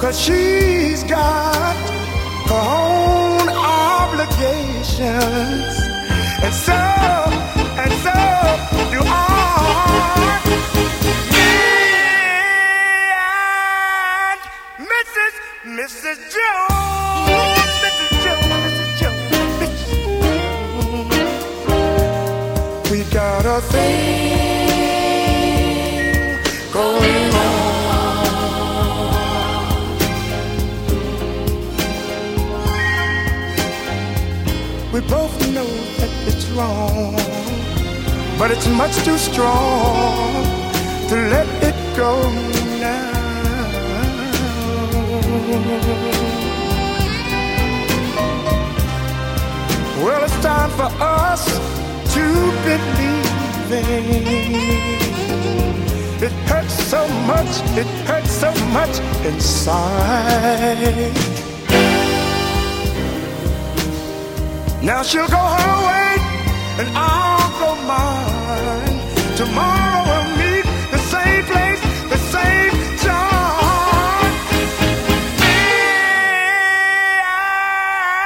Cause she's got her own obligations, and so, and so do I. Mrs. Mrs. Jones, Mrs. Jones, Mrs. Jones, Mrs. Jones. We got a thing going on. We both know that it's wrong, but it's much too strong to let it go now. Well, it's time for us to believe It hurts so much, it hurts so much inside. Now she'll go her way, and I'll go mine. Tomorrow we'll meet the same place, the same time. Me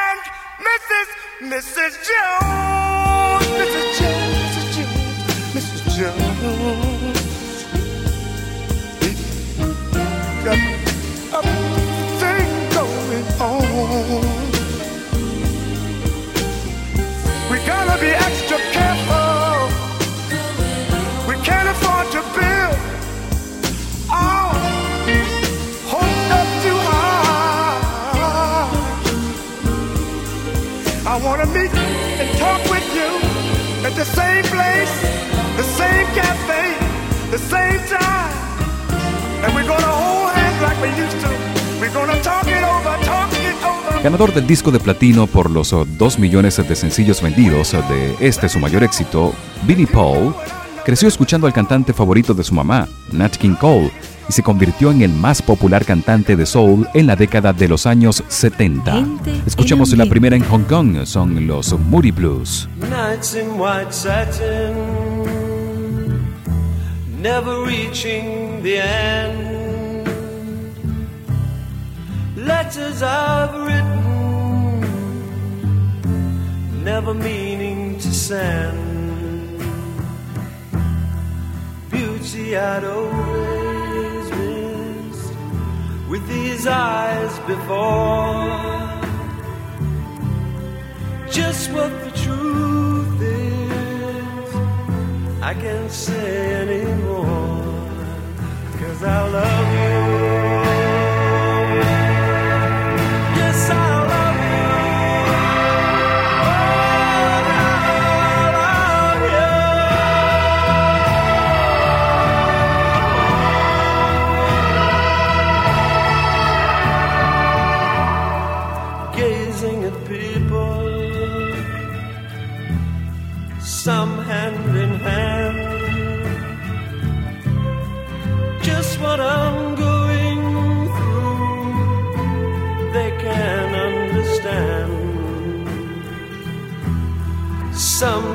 And Mrs. Mrs. Jones, And talk with you at the same place, the same cafe, the same. And we're gonna hold hands like we used to. We're gonna talk it over, talk it over. Ganador del disco de platino por los oh, 2 millones de sencillos vendidos de este su mayor éxito, Billy Paul creció escuchando al cantante favorito de su mamá, Nat King Cole, y se convirtió en el más popular cantante de soul en la década de los años 70. Escuchamos la primera en Hong Kong, son los Moody Blues. Nights in white satin, never reaching the end. Letters I've written, never meaning to send. Beauty I'd always missed with these eyes before. Just what the truth is, I can't say anymore. Cause I love you.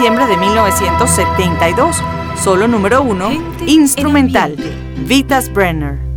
Diciembre de 1972, solo número 1, instrumental, Vitas Brenner.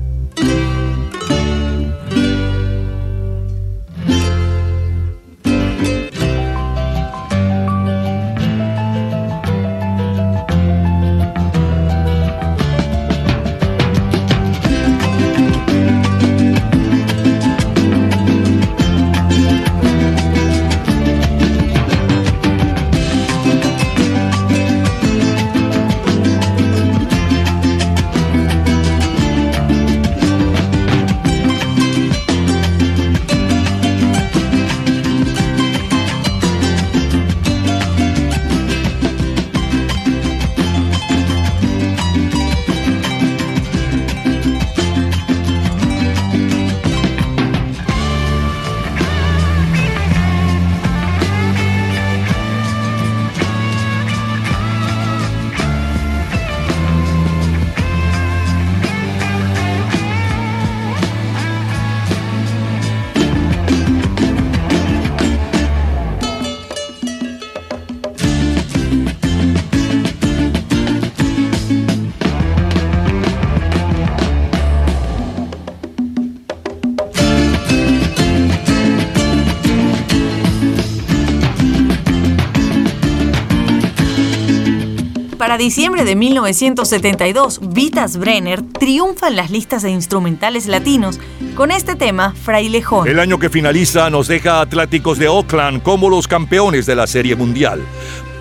Para diciembre de 1972, Vitas Brenner triunfa en las listas de instrumentales latinos con este tema, Frailejón. El año que finaliza nos deja a Atléticos de Oakland como los campeones de la Serie Mundial,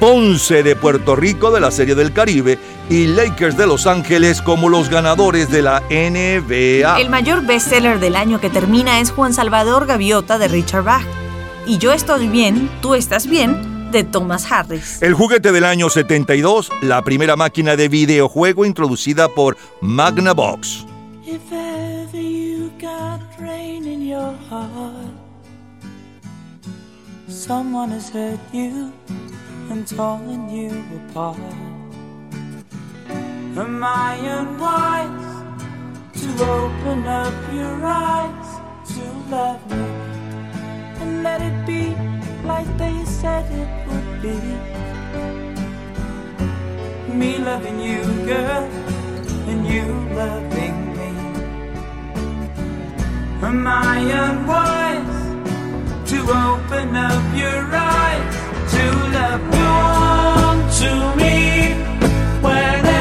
Ponce de Puerto Rico de la Serie del Caribe y Lakers de Los Ángeles como los ganadores de la NBA. El mayor bestseller del año que termina es Juan Salvador Gaviota de Richard Bach. Y Yo estoy bien, tú estás bien, de Thomas Harris. El juguete del año 72, la primera máquina de videojuego introducida por Magnavox. If ever you got rain in your heart, someone has hurt you and torn you apart. Am I unwise to open up your eyes to love me and let it be like they said it would be? Me loving you, girl, and you loving me. Am I unwise to open up your eyes to love me? Come to me whenever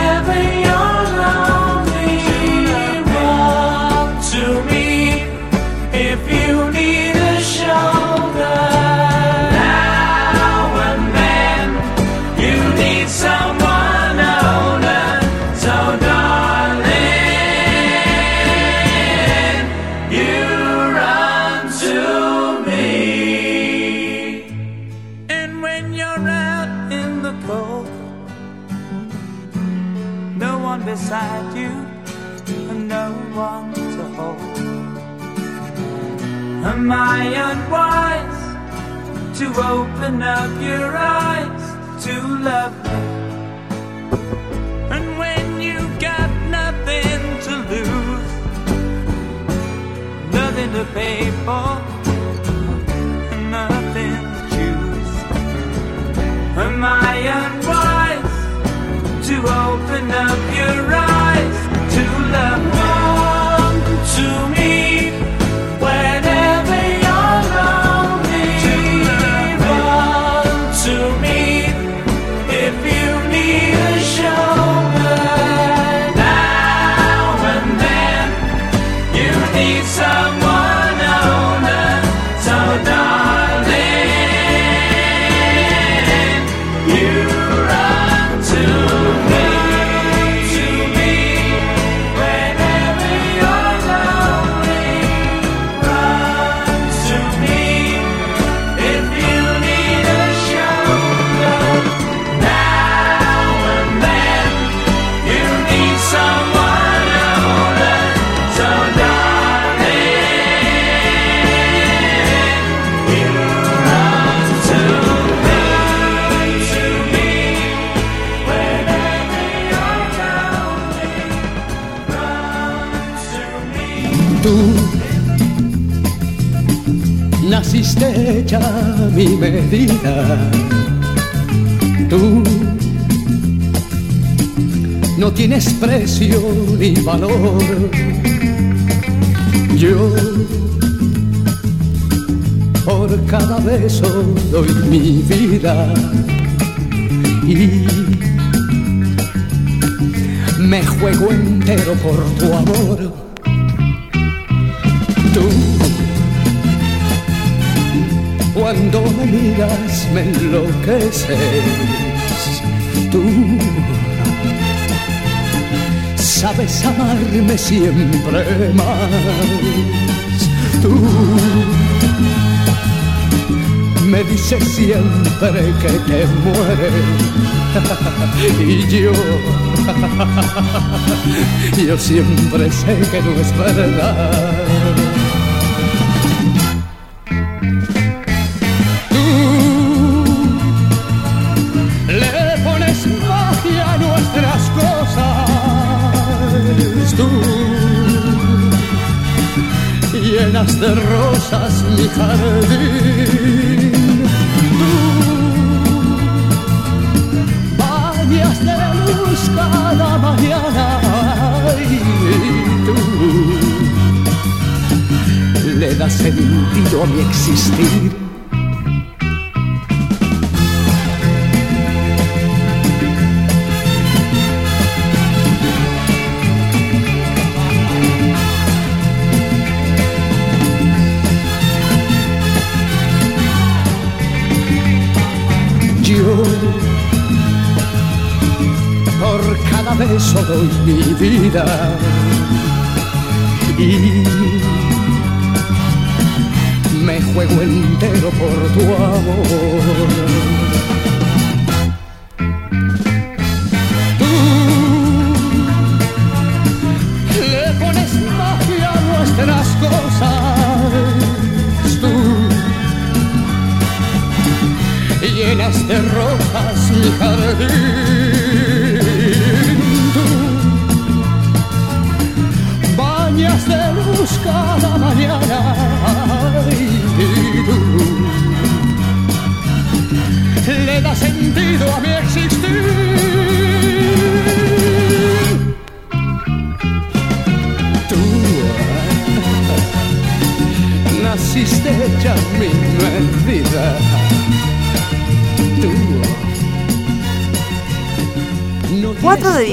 Am I unwise to open up your eyes to love me? And when you got nothing to lose, nothing to pay for, nothing to choose. Am I unwise to open up your eyes to love me? Naciste hecha a mi medida. Tú no tienes precio ni valor. Yo por cada beso doy mi vida y me juego entero por tu amor. Tú, cuando me miras, me enloqueces. Tú, sabes amarme siempre más. Tú, me dices siempre que te mueres. y yo, yo siempre sé que no es verdad. Llenas de rosas mi jardín. Tú bañas de luz cada mañana. Y tú le das sentido a mi existir. Beso doy mi vida y me juego entero por tu amor.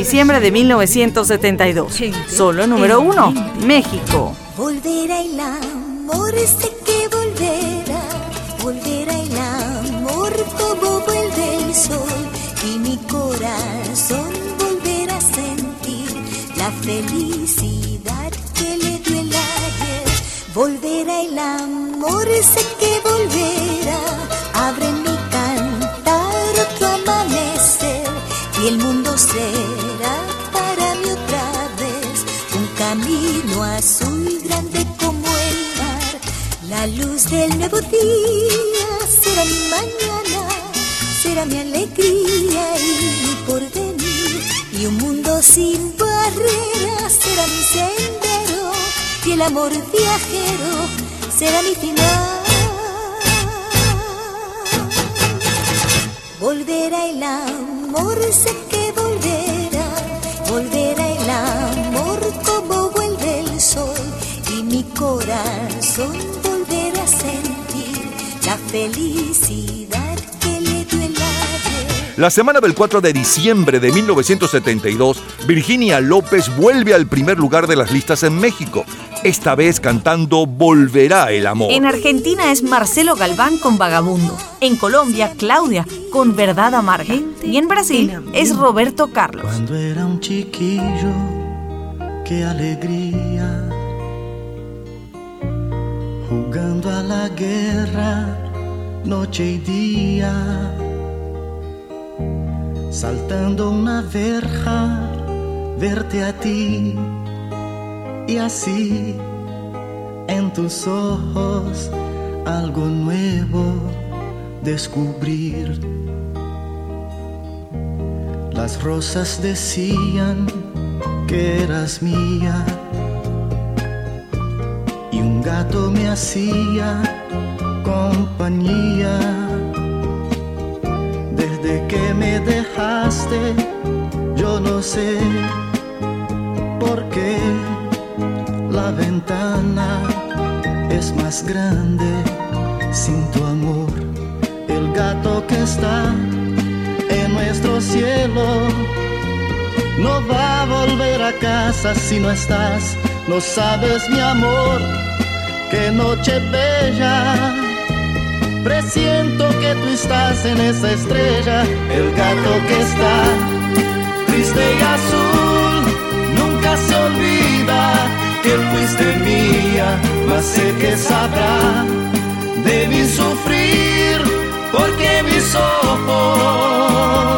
Diciembre de 1972. Solo número 1, México. Amor viajero será mi final. Volverá el amor, sé que volverá. Volverá el amor como vuelve el sol. Y mi corazón volverá a sentir la felicidad que le dio el ayer. La semana del 4 de diciembre de 1972, Virginia López vuelve al primer lugar de las listas en México, esta vez cantando Volverá el amor. En Argentina es Marcelo Galván con Vagabundo. En Colombia, Claudia con Verdad Amarga. Y en Brasil es Roberto Carlos. Cuando era un chiquillo, qué alegría. Jugando a la guerra, noche y día. Saltando una verja, verte a ti. Y así, en tus ojos, algo nuevo descubrir. Las rosas decían que eras mía y un gato me hacía compañía. Desde que me dejaste, yo no sé por qué la ventana es más grande sin tu amor. El gato que está en nuestro cielo no va a volver a casa si no estás. No sabes, mi amor, qué noche bella. Presiento que tú estás en esa estrella, el gato que está triste y azul. Fuiste mía, mas sé que sabrá de mi sufrir, porque mis ojos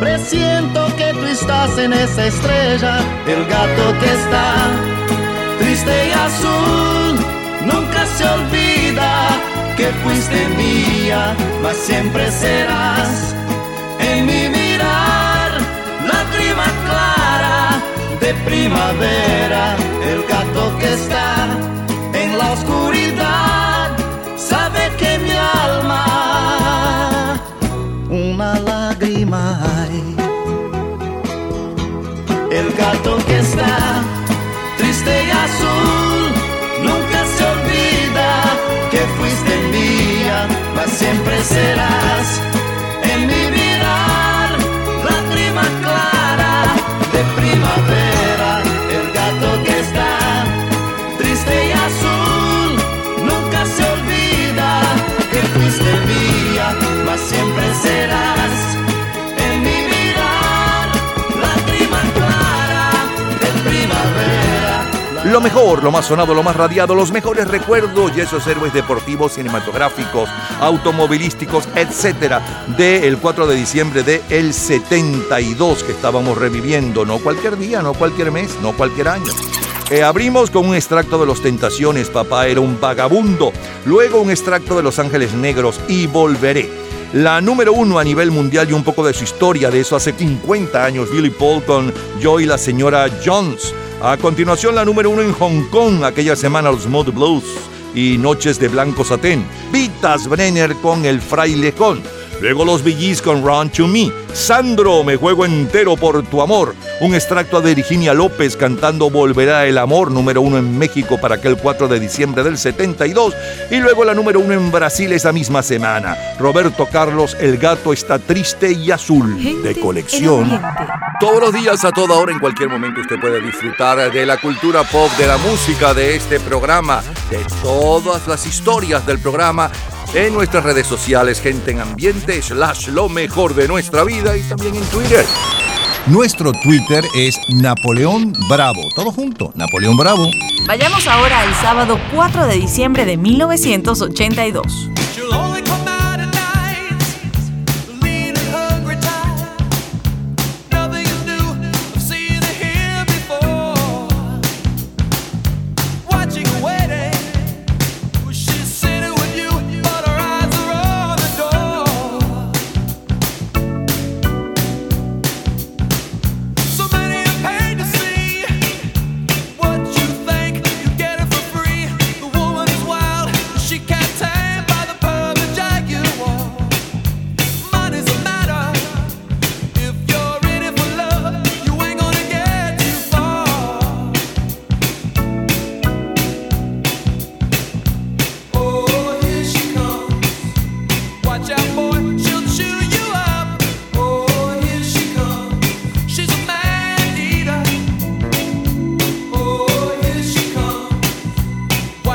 Presiento que tú estás en esa estrella, el gato que está triste y azul. Nunca se olvida que fuiste mía, mas siempre serás en mi mirar, lágrima clara de primavera, el gato que está siempre serás Lo mejor, lo más sonado, lo más radiado, los mejores recuerdos y esos héroes deportivos, cinematográficos, automovilísticos, etcétera, del 4 de diciembre del el 72 que estábamos reviviendo, no cualquier día, no cualquier mes, no cualquier año. Eh, abrimos con un extracto de Los Tentaciones, Papá era un vagabundo. Luego un extracto de Los Ángeles Negros y Volveré. La número uno a nivel mundial y un poco de su historia, de eso hace 50 años, Billy Paul con Yo y la señora Jones. A continuación, la número uno en Hong Kong, aquella semana los Mod Blues y Noches de Blanco Satén. Vitas Brenner con El Frailejón. Luego los Billys con Run to Me. Sandro, me juego entero por tu amor. Un extracto de Virginia López cantando Volverá el amor, número uno en México para aquel 4 de diciembre del 72. Y luego la número uno en Brasil esa misma semana. Roberto Carlos, El gato está triste y azul, de colección. Todos los días, a toda hora, en cualquier momento, usted puede disfrutar de la cultura pop, de la música, de este programa, de todas las historias del programa en nuestras redes sociales, gente en ambiente, slash lo mejor de nuestra vida y también en Twitter. Nuestro Twitter es Napoleón Bravo. Todo junto, Napoleón Bravo. Vayamos ahora al sábado 4 de diciembre de 1982.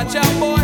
Watch out, boy.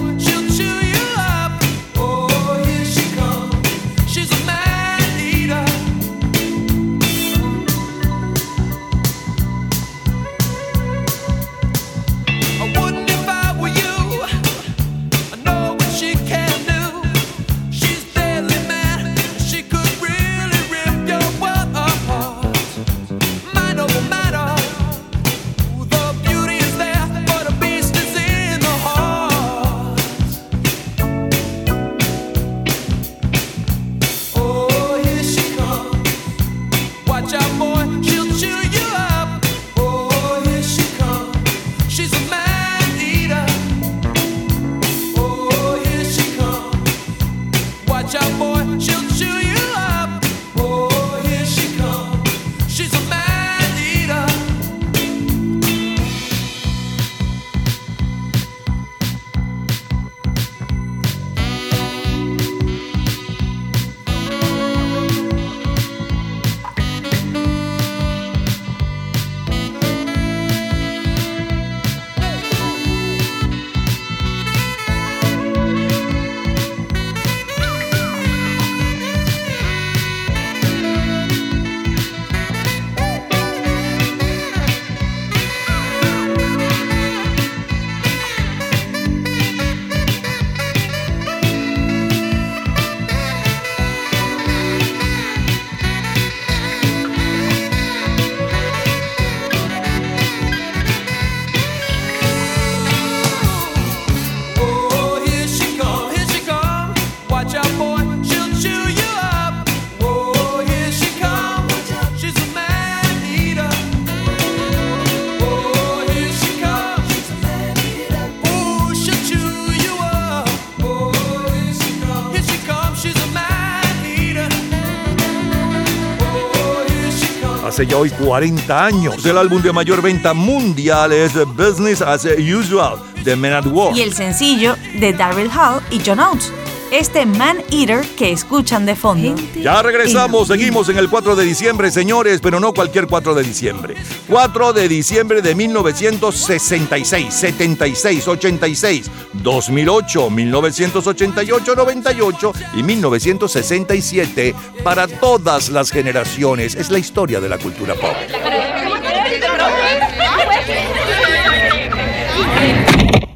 Hace ya hoy 40 años. El álbum de mayor venta mundial es Business as Usual de Men at Work. Y el sencillo de Daryl Hall y John Oates, este Man Eater que escuchan de fondo. Ya regresamos, seguimos en el 4 de diciembre, señores, pero no cualquier 4 de diciembre. 4 de diciembre de 1966, 76, 86, 2008, 1988, 98 y 1967 para todas las generaciones. Es la historia de la cultura pop.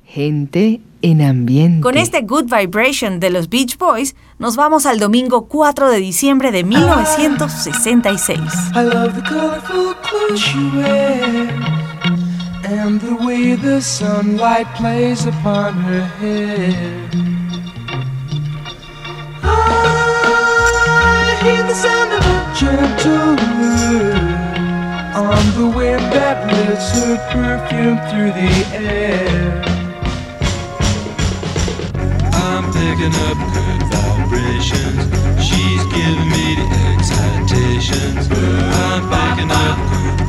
Gente en ambiente. Con este Good Vibration de los Beach Boys, nos vamos al domingo 4 de diciembre de 1966. I love the and the way the sunlight plays upon her hair. I hear the sound of a gentle word on the wind that lifts her perfume through the air. I'm picking up good vibrations. She's giving me the excitations. I'm picking up good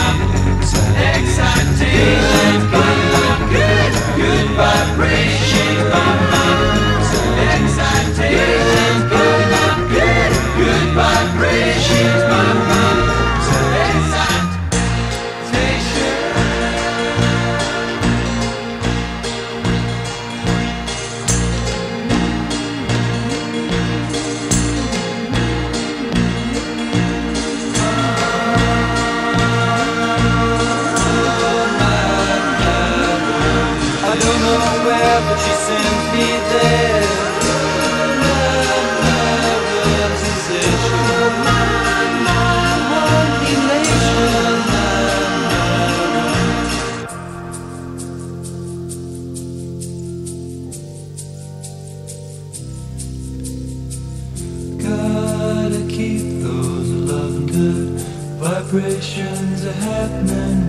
vibrations are happening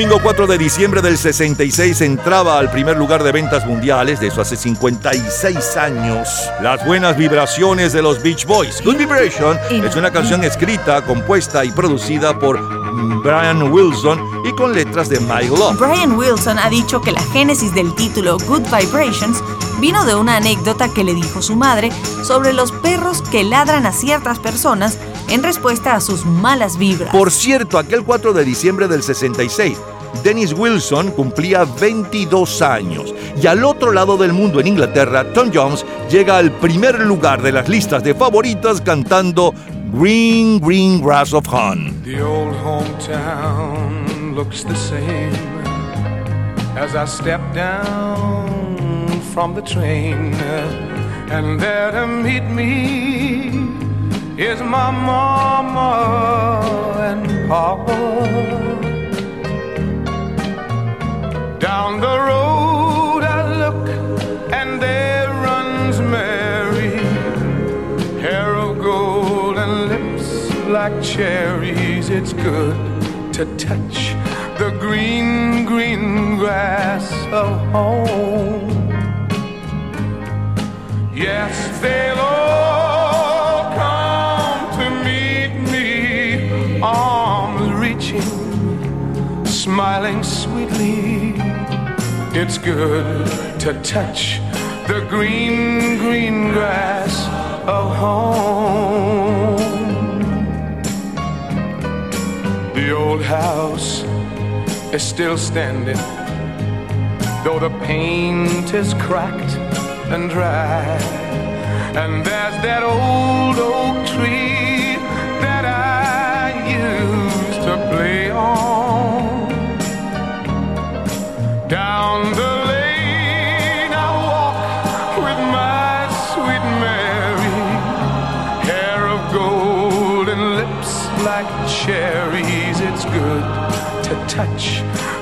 domingo 4 de diciembre del 66 entraba al primer lugar de ventas mundiales, de eso hace 56 años, las buenas vibraciones de los Beach Boys. Good Vibration es una canción escrita, compuesta y producida por Brian Wilson y con letras de Mike Love. Brian Wilson ha dicho que la génesis del título Good Vibrations vino de una anécdota que le dijo su madre sobre los perros que ladran a ciertas personas en respuesta a sus malas vibras. Por cierto, aquel 4 de diciembre del 66, Dennis Wilson cumplía 22 años y al otro lado del mundo en Inglaterra, Tom Jones llega al primer lugar de las listas de favoritas cantando Green Green Grass of Han. The old hometown looks the same as I step down from the train. And there to meet me is my mama and papa. Down the road I look, and there runs Mary, hair of gold and lips like cherries. It's good to touch the green, green grass of home. Yes, they'll all. Smiling sweetly. It's good to touch the green, green grass of home. The old house is still standing, though the paint is cracked and dry. And there's that old oak tree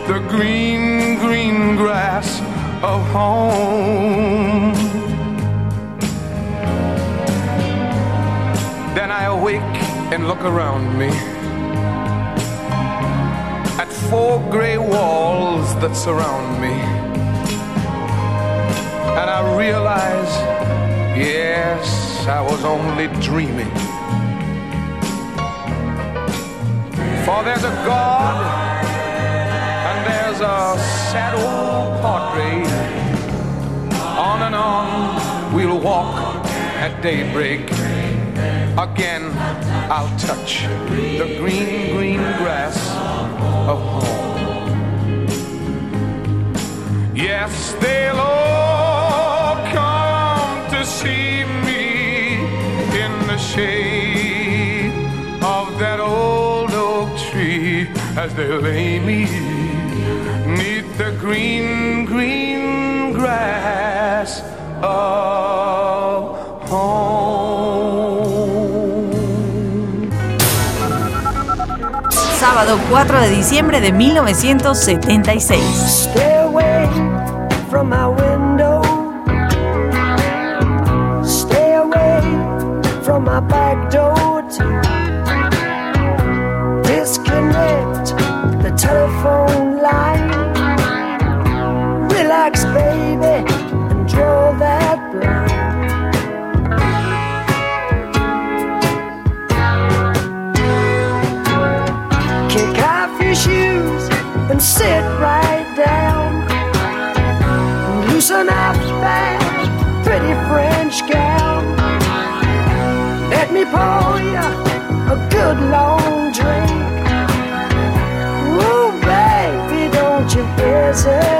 the green, green grass of home. Then I awake and look around me at four gray walls that surround me. And I realize, yes, I was only dreaming. For there's a God a sad old portrait. On and on we'll walk at daybreak. Again, I'll touch the green, green grass of home. Yes, they'll all come to see me in the shade of that old oak tree as they lay me the green, green grass of home. Sábado 4 de diciembre de 1976. Stay away from my window. Stay away from my back door. too. Disconnect the telephone. Relax, baby, and draw that blind. Kick off your shoes and sit right down. Loosen up that pretty French gown. Let me pour you a good long drink. Ooh, baby, don't you hesitate.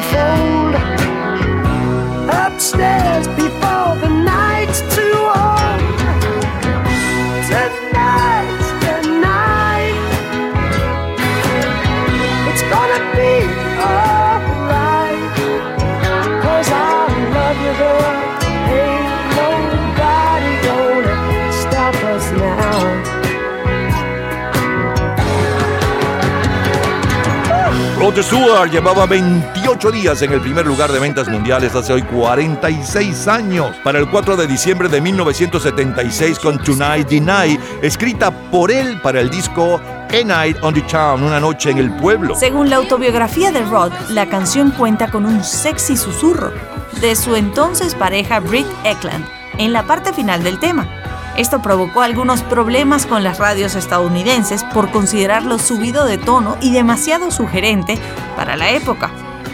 Unfold. Upstairs Rod Stewart llevaba 28 días en el primer lugar de ventas mundiales hace hoy 46 años. Para el 4 de diciembre de 1976 con Tonight Deny, escrita por él para el disco A Night on the Town, Una Noche en el Pueblo. Según la autobiografía de Rod, la canción cuenta con un sexy susurro de su entonces pareja Britt Eklund en la parte final del tema esto provocó algunos problemas con las radios estadounidenses por considerarlo subido de tono y demasiado sugerente para la época.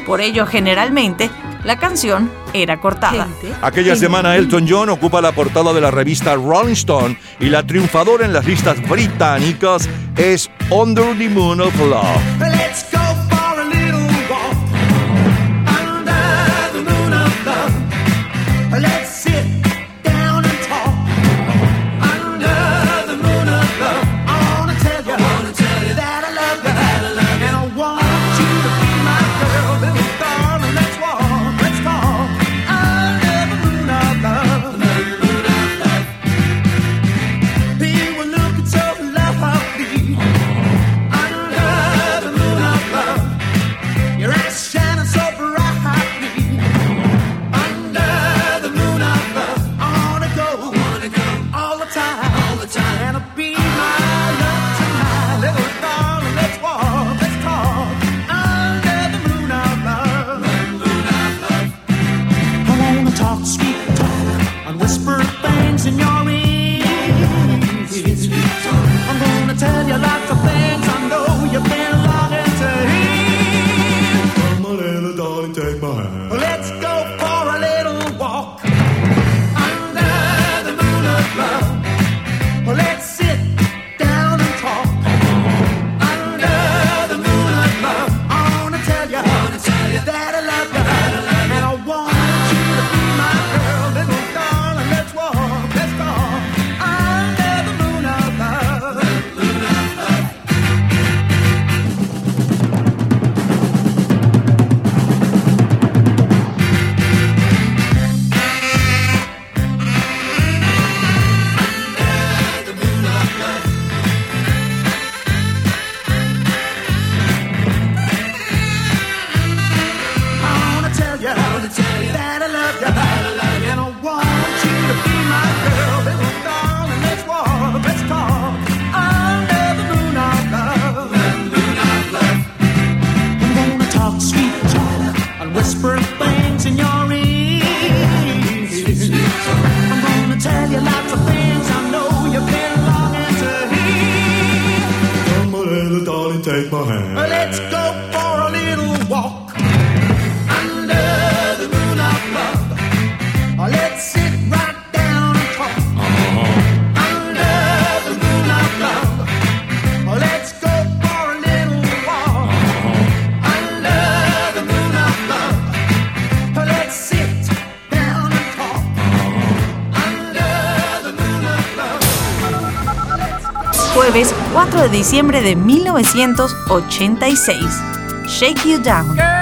Por ello, generalmente, la canción era cortada. Aquella semana Elton John ocupa la portada de la revista Rolling Stone y la triunfadora en las listas británicas es Under the Moon of Love. Let's go for a little walk. jueves 4 de diciembre de 1986. Shake You Down.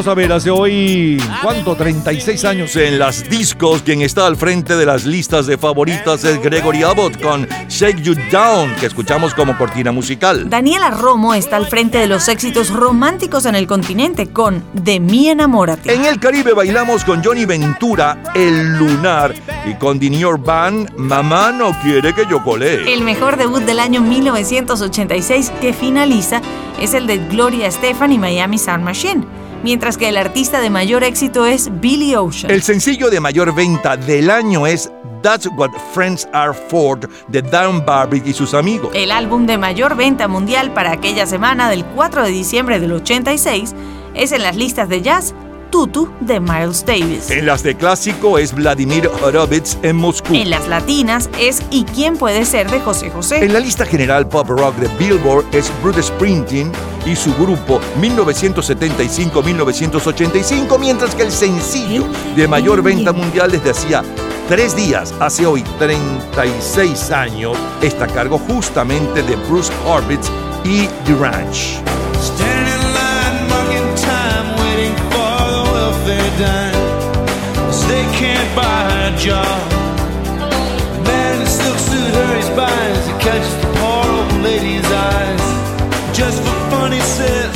Vamos a ver, hace hoy, ¿cuánto? 36 años en las discos. Quien está al frente de las listas de favoritas es Gregory Abbott con Shake You Down, que escuchamos como cortina musical. Daniela Romo está al frente de los éxitos románticos en el continente con De mí enamórate. En el Caribe bailamos con Johnny Ventura, El Lunar, y con The New York Band, Mamá no quiere que yo colee. El mejor debut del año 1986 que finaliza es el de Gloria Estefan y Miami Sound Machine mientras que el artista de mayor éxito es Billy Ocean. El sencillo de mayor venta del año es That's What Friends Are For de Dan Barbic y sus amigos. El álbum de mayor venta mundial para aquella semana del 4 de diciembre del 86 es en las listas de jazz Tutu de Miles Davis. En las de clásico es Vladimir Horowitz en Moscú. En las latinas es ¿Y quién puede ser de José José? En la lista general pop rock de Billboard es Bruce Springsteen y su grupo 1975-1985, mientras que el sencillo de mayor venta mundial desde hacía tres días, hace hoy 36 años, está a cargo justamente de Bruce Horowitz y The Ranch. Dime Cause they can't buy a job. The man in the silk suit hurries by As he catches the poor old lady's eyes. Just for fun he says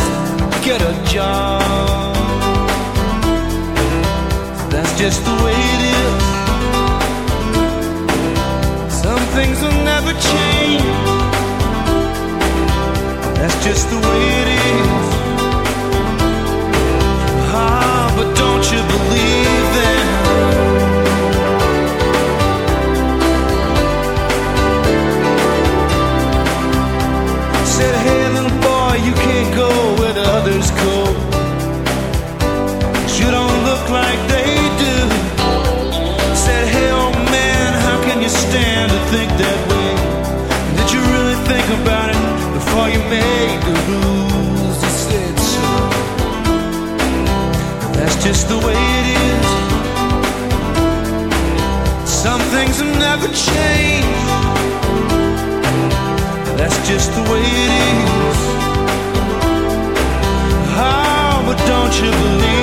Get a job. That's just the way it is. Some things will never change. That's just the way it is don't you believe them? Just the way it is. Some things have never changed. That's just the way it is. Oh, but don't you believe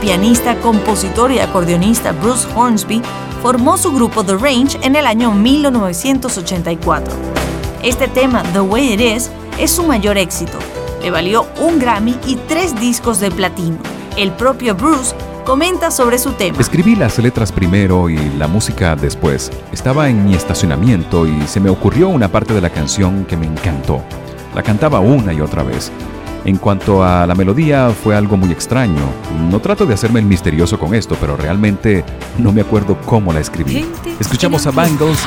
pianista, compositor y acordeonista Bruce Hornsby formó su grupo The Range en el año 1984. Este tema, The Way It Is, es su mayor éxito. Le valió un Grammy y tres discos de platino. El propio Bruce comenta sobre su tema. Escribí las letras primero y la música después. Estaba en mi estacionamiento y se me ocurrió una parte de la canción que me encantó. La cantaba una y otra vez. En cuanto a la melodía, fue algo muy extraño. No trato de hacerme el misterioso con esto, pero realmente no me acuerdo cómo la escribí. Escuchamos a Bangles.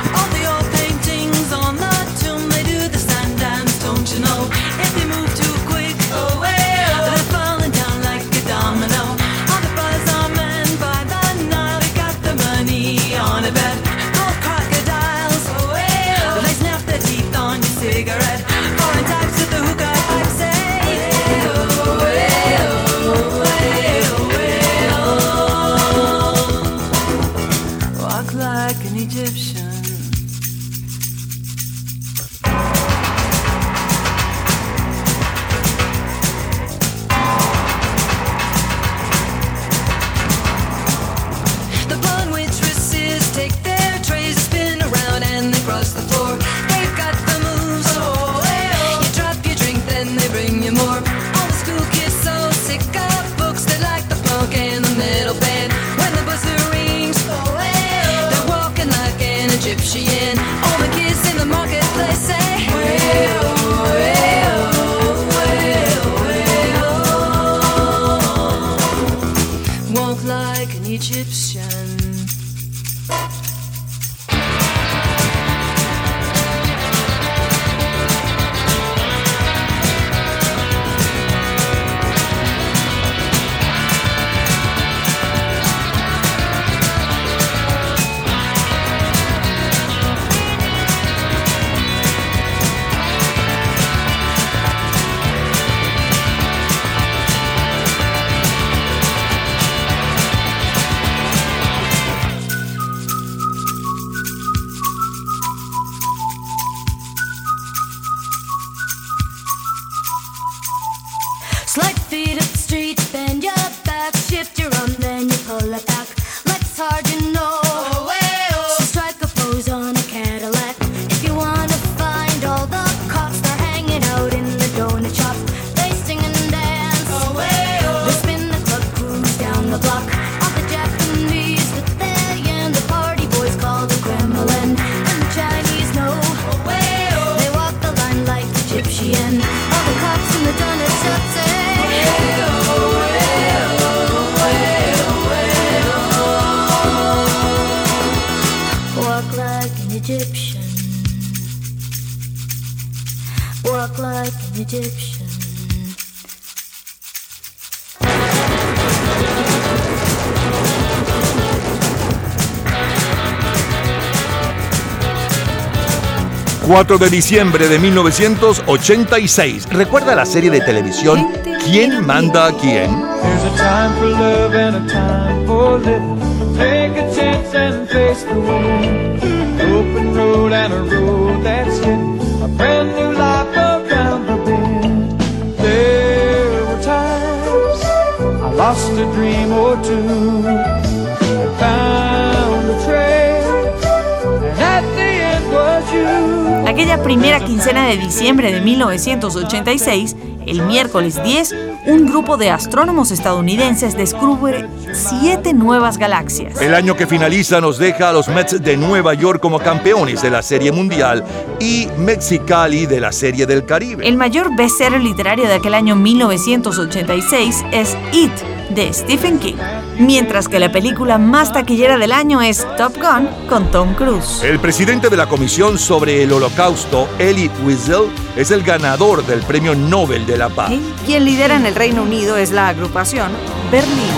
4 de diciembre de 1986. ¿Recuerda la serie de televisión ¿Quién manda a quién? There were times I lost a dream or two. Primera quincena de diciembre de 1986, el miércoles 10, un grupo de astrónomos estadounidenses descubre siete nuevas galaxias. El año que finaliza nos deja a los Mets de Nueva York como campeones de la Serie Mundial y Mexicali de la Serie del Caribe. El mayor bestseller literario de aquel año 1986 es It, de Stephen King, mientras que la película más taquillera del año es Top Gun con Tom Cruise. El presidente de la Comisión sobre el Holocausto, Elie Wiesel, es el ganador del Premio Nobel de la Paz. Quien lidera en el Reino Unido es la agrupación Berlín.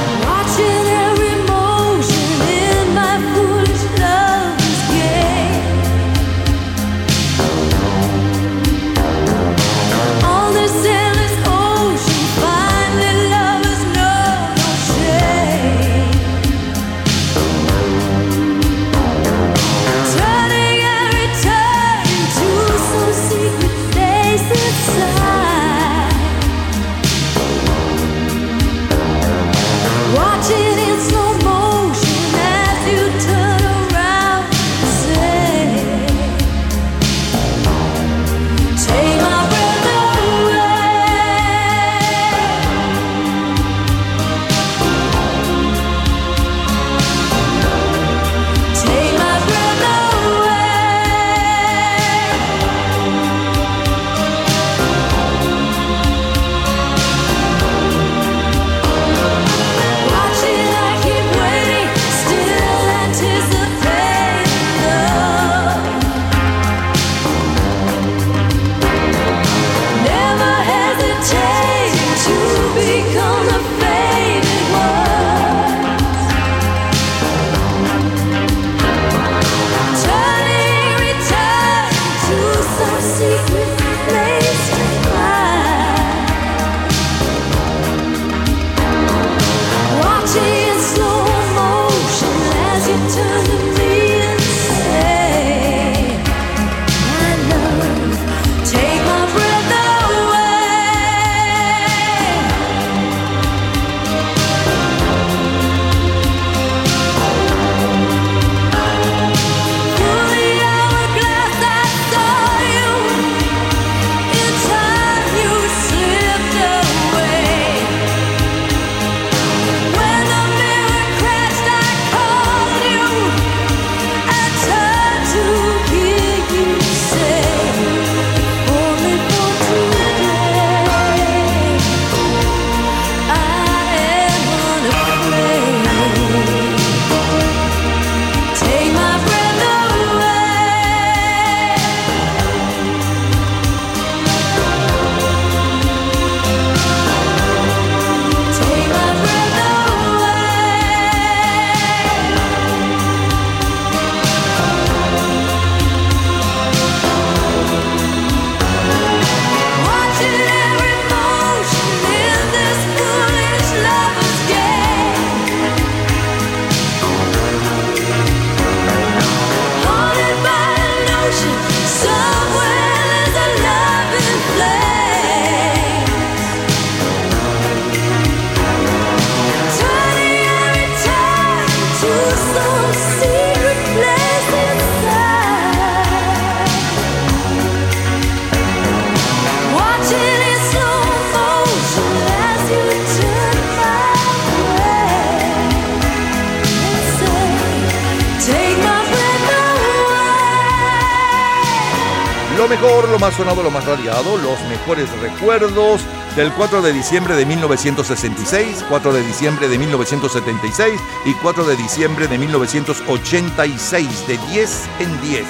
Sonado, lo más radiado, los mejores recuerdos del 4 de diciembre de 1966, 4 de diciembre de 1976 y 4 de diciembre de 1986, de 10 en 10,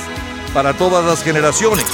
para todas las generaciones.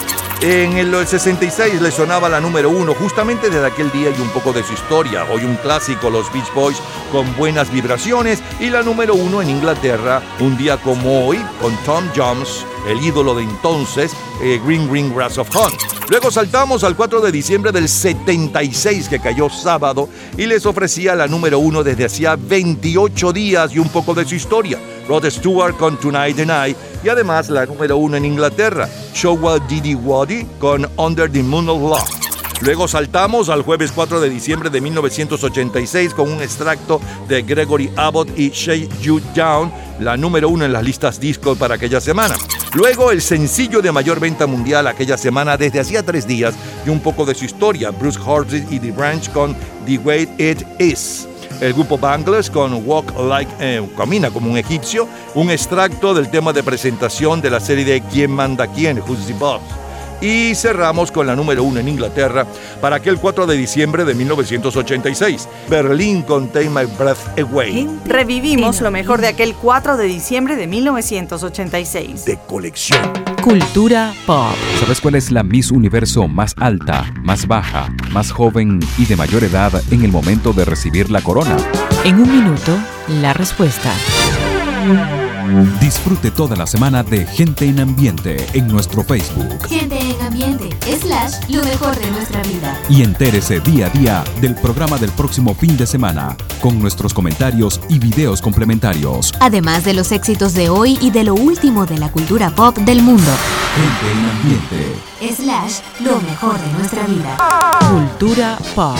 En el 66 le sonaba la número uno justamente desde aquel día y un poco de su historia. Hoy un clásico, los Beach Boys con buenas vibraciones. Y la número uno en Inglaterra, un día como hoy, con Tom Jones, el ídolo de entonces, eh, Green Green Grass of Hunt. Luego saltamos al 4 de diciembre del 76 que cayó sábado y les ofrecía la número uno desde hacía 28 días y un poco de su historia. Rod Stewart con Tonight the Night y además la número uno en Inglaterra, Showa Didi Wadi con Under the Moon of Love. Luego saltamos al jueves 4 de diciembre de 1986 con un extracto de Gregory Abbott y Shake You Down, la número uno en las listas disco para aquella semana. Luego el sencillo de mayor venta mundial aquella semana desde hacía tres días y un poco de su historia, Bruce Hornsby y The Branch con The Way It Is. El grupo Bangles con Walk Like, eh, Camina como un egipcio, un extracto del tema de presentación de la serie de ¿Quién manda quién? Who's the Boss? Y cerramos con la número uno en Inglaterra para aquel 4 de diciembre de 1986. Berlín con Take My Breath Away. Revivimos lo mejor de aquel 4 de diciembre de 1986. De colección. Cultura pop. ¿Sabes cuál es la Miss Universo más alta, más baja, más joven y de mayor edad en el momento de recibir la corona? En un minuto, la respuesta. Disfrute toda la semana de Gente en Ambiente en nuestro Facebook slash, lo mejor de nuestra vida. y entérese día a día del programa del próximo fin de semana con nuestros comentarios y videos complementarios. Además de los éxitos de hoy y de lo último de la cultura pop del mundo. Gente en Ambiente. Slash, lo mejor de nuestra vida. Cultura pop.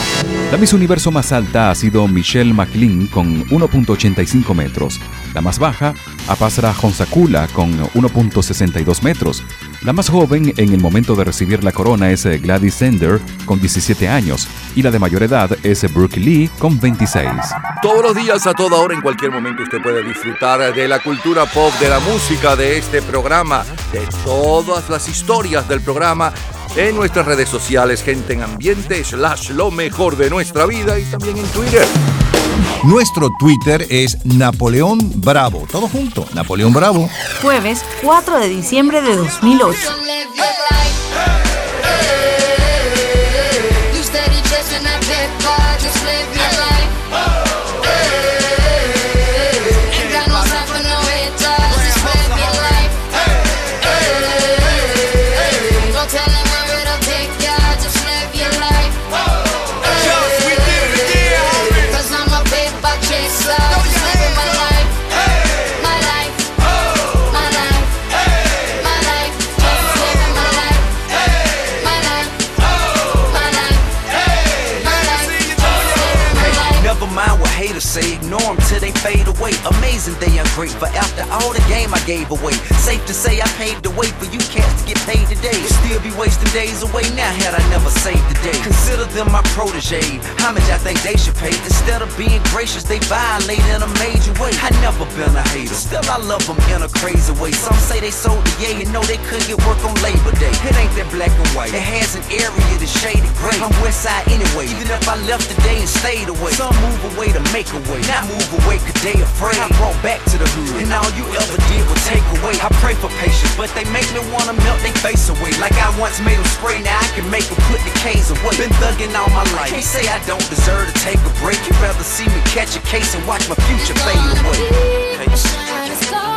La Miss Universo más alta ha sido Michelle McLean con 1.85 metros. La más baja, Apasra Honsakula con 1.62 metros. La más joven en el momento de recibir la corona es eh, Gladys Sender con 17 años y la de mayor edad es Brooke Lee con 26. Todos los días, a toda hora, en cualquier momento, usted puede disfrutar de la cultura pop, de la música, de este programa, de todas las historias del programa en nuestras redes sociales, gente en ambiente, slash lo mejor de nuestra vida y también en Twitter. Nuestro Twitter es Napoleón Bravo. Todo junto, Napoleón Bravo. Jueves 4 de diciembre de 2008. Fade away. Amazing they ungrateful after all the game I gave away. Safe to say I paved the way for you cats to get paid today. Still be wasting days away now had I never saved the day. Consider them my protege. How much I think they should pay? Instead of being gracious, they violate in a major way. I never been a hater. Still I love them in a crazy way. Some say they sold the yay and know they couldn't get work on Labor Day. It ain't that black and white. It has an area that's shaded gray. I'm west side anyway. Even if I left today and stayed away. Some move away to make a way. Not move away cause they afraid. I brought back to the hood. And all you ever did was take away. I pray for patience, but they make me wanna melt their face away. Like I once made them spray, now I can make them put the K's away. Been thugging all my life. Can't say I don't deserve to take a break. You'd rather see me catch a case and watch my future fade away. Hey,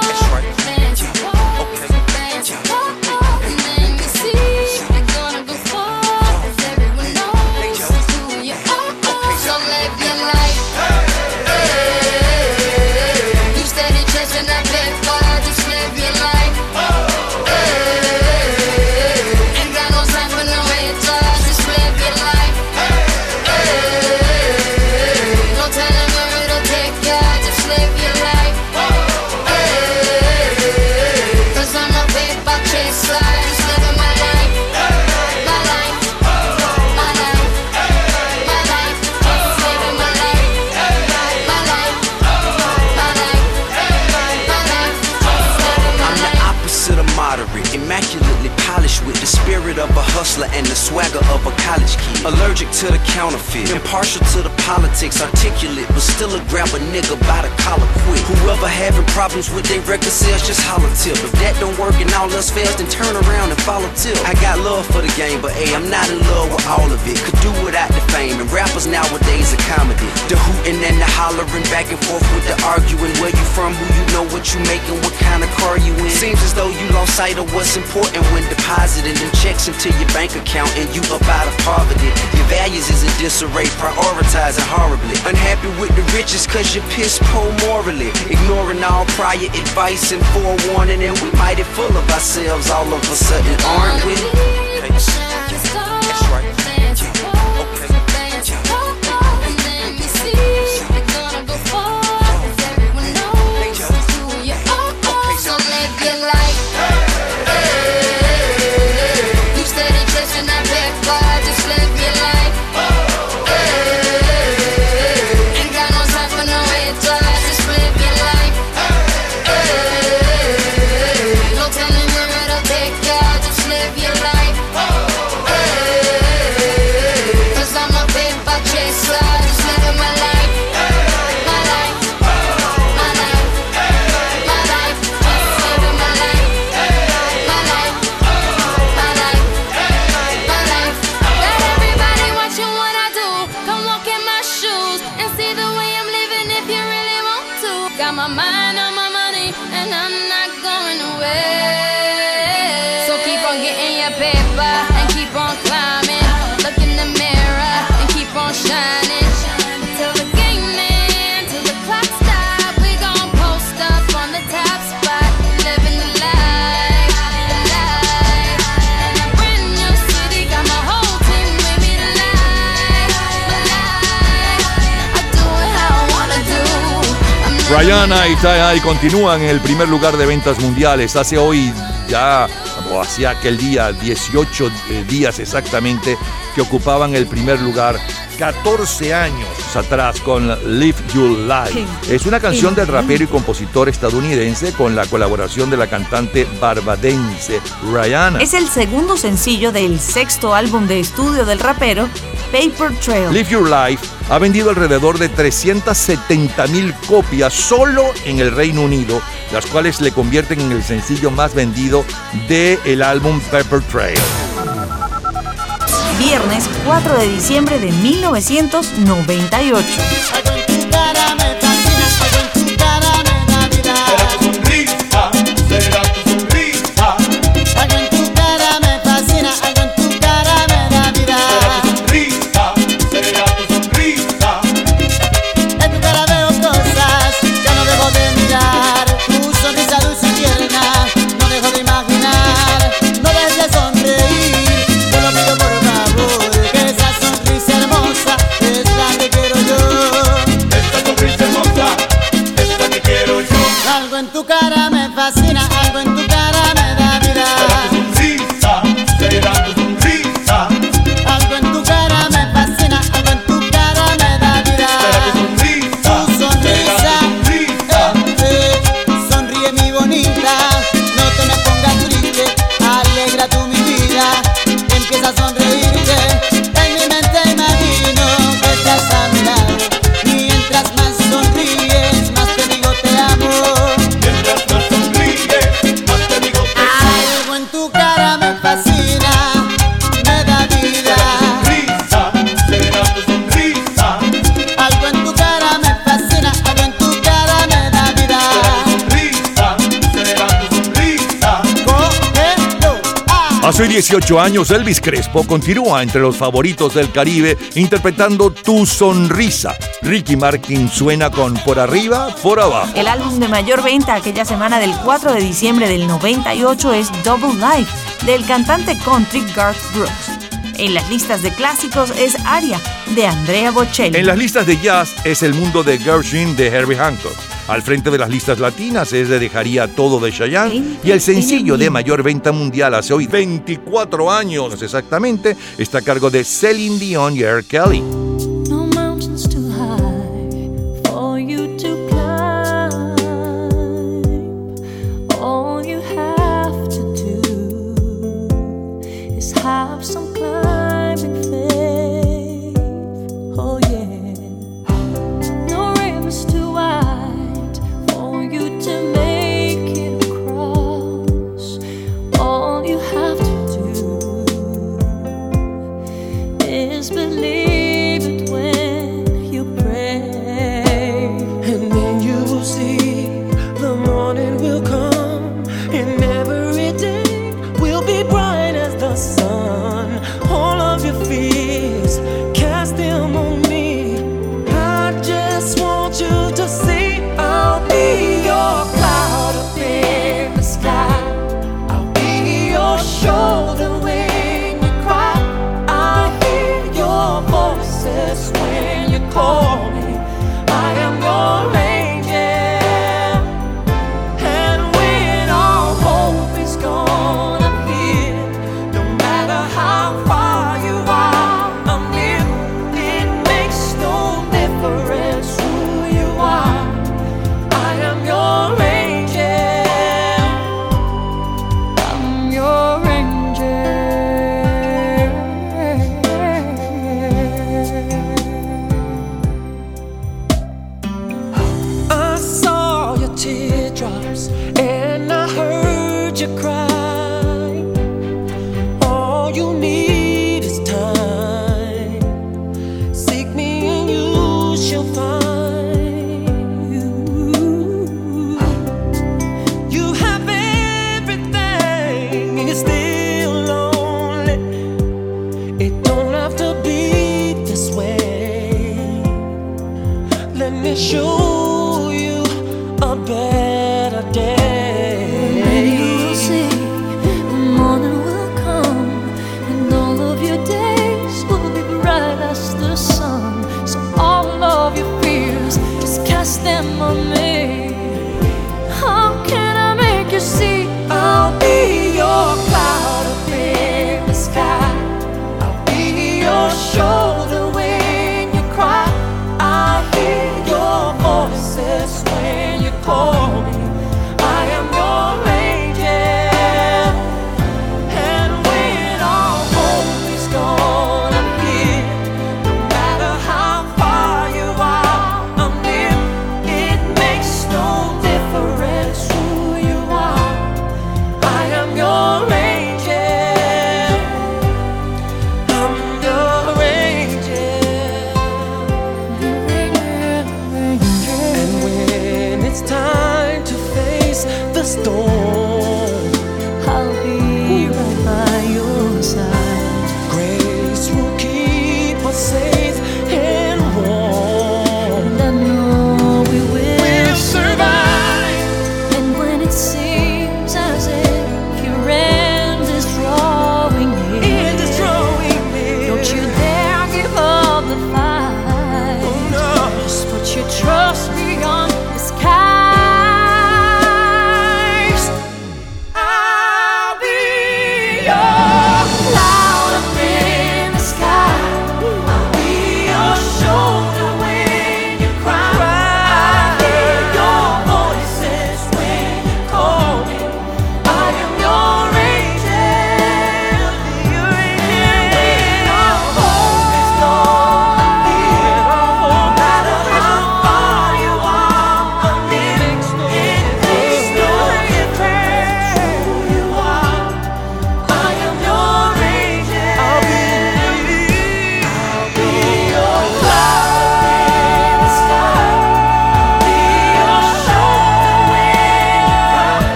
swagger of a college kid. Allergic to the counterfeit, impartial to the politics, articulate, but still a grab a nigga by the collar quick. Whoever having problems with their record sales, just holler tip. If that don't work and all else fails, then turn around and follow tip. I got love for the game, but hey, I'm not in love with all of it. Could do without the fame, and rappers nowadays are comedy. The hooting and the hollering, back and forth with the arguing. Where you from, who you know, what you making, what kind of car you in. Seems as though you lost sight of what's important when depositing them checks into your bank account and you up out of poverty. Your values is in disarray, prioritizing horribly. Unhappy with the riches cause you're piss poor morally. Ignoring all prior advice and forewarning, and we mighty full of ourselves all of a sudden, aren't we? Got my mind on my money and I'm not going away. Rihanna y Ty continúan en el primer lugar de ventas mundiales. Hace hoy ya, o hacía aquel día, 18 días exactamente, que ocupaban el primer lugar. 14 años atrás con Live Your Life. Es una canción del rapero y compositor estadounidense con la colaboración de la cantante barbadense Rihanna. Es el segundo sencillo del sexto álbum de estudio del rapero, Paper Trail. Live Your Life ha vendido alrededor de 370 mil copias solo en el Reino Unido, las cuales le convierten en el sencillo más vendido del álbum Pepper Trail. Viernes 4 de diciembre de 1998. Hace 18 años Elvis Crespo continúa entre los favoritos del Caribe interpretando Tu Sonrisa. Ricky Martin suena con Por Arriba, Por Abajo. El álbum de mayor venta aquella semana del 4 de diciembre del 98 es Double Life del cantante country Garth Brooks. En las listas de clásicos es Aria de Andrea Bocelli. En las listas de jazz es El Mundo de Gershwin de Herbie Hancock. Al frente de las listas latinas es de Dejaría Todo de Chayanne y el sencillo de mayor venta mundial hace hoy 24 años exactamente está a cargo de Celine Dion y R. Kelly.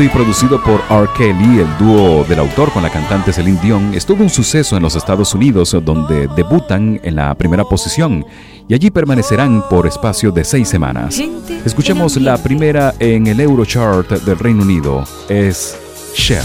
Y producido por R. Kelly, el dúo del autor con la cantante Celine Dion es todo un suceso en los Estados Unidos donde debutan en la primera posición y allí permanecerán por espacio de seis semanas. Escuchemos la primera en el Eurochart del Reino Unido, es Cher.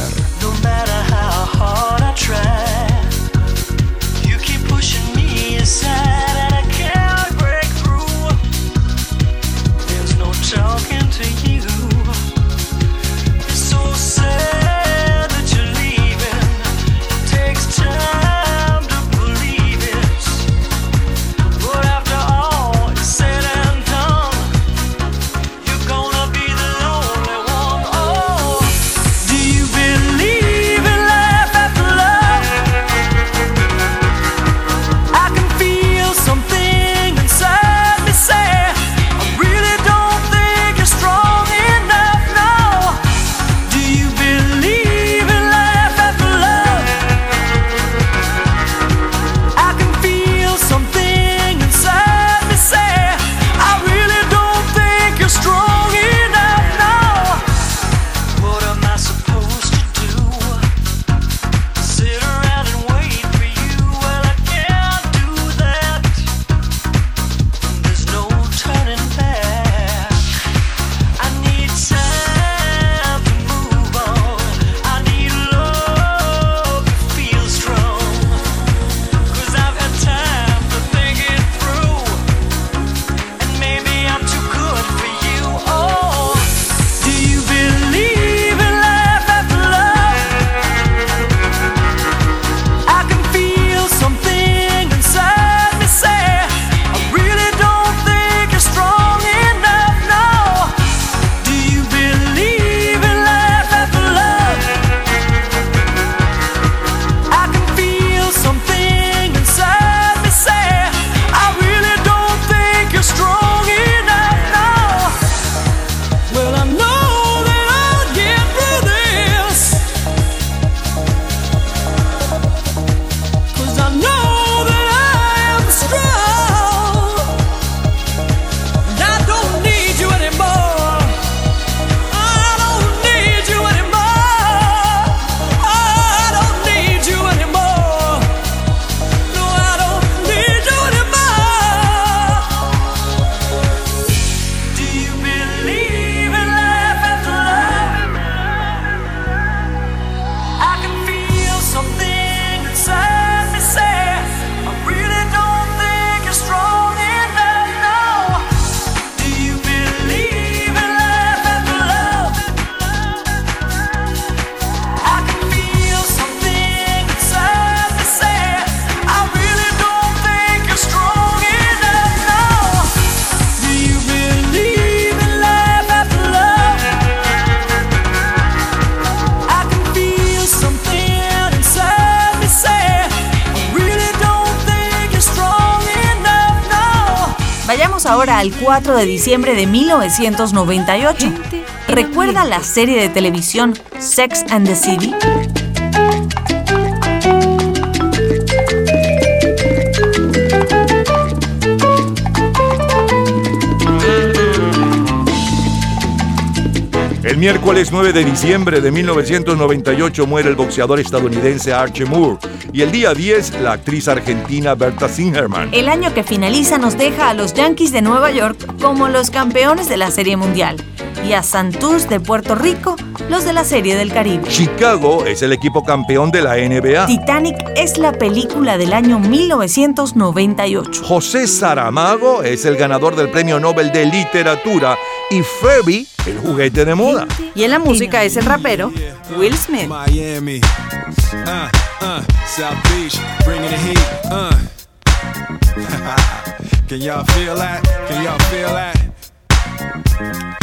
4 de diciembre de 1998. ¿Recuerda la serie de televisión Sex and the City? El miércoles 9 de diciembre de 1998 muere el boxeador estadounidense Archie Moore y el día 10 la actriz argentina Berta Singerman. El año que finaliza nos deja a los Yankees de Nueva York como los campeones de la Serie Mundial y a Santurce de Puerto Rico los de la Serie del Caribe. Chicago es el equipo campeón de la NBA. Titanic es la película del año 1998. José Saramago es el ganador del Premio Nobel de Literatura y Furby el juguete de moda. Y en la música es el rapero Will Smith. Miami. Uh, uh, South Beach, bringing the heat. Uh. Can y'all feel that? Can y'all feel that?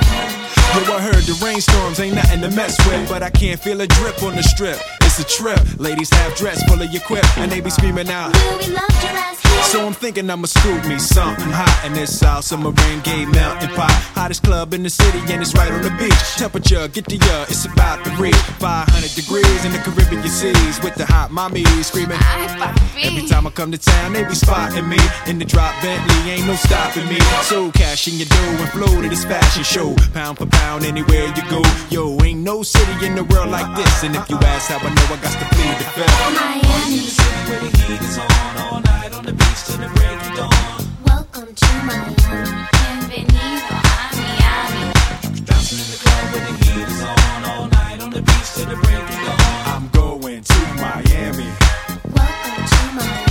Yo, I heard the rainstorms ain't nothing to mess with, but I can't feel a drip on the strip. It's a trip. Ladies have dress full of your quip, and they be screaming out. Will we love your ass here? So I'm thinking I'ma scoop me something hot in this South rain. Gay melting pot. Hottest club in the city, and it's right on the beach. Temperature, get the uh, it's about to reach 500 degrees in the Caribbean seas with the hot mommy screaming. Every time I come to town, they be spotting me in the drop Bentley, ain't no stopping me. So cash in your dough and flow to this fashion show, pound for pound anywhere you go. Yo, ain't no city in the world like this, and if you ask how I know, I got to plead the fifth. Miami. Welcome to Miami. Bienvenido a Miami. I'm going to Miami. Welcome to Miami.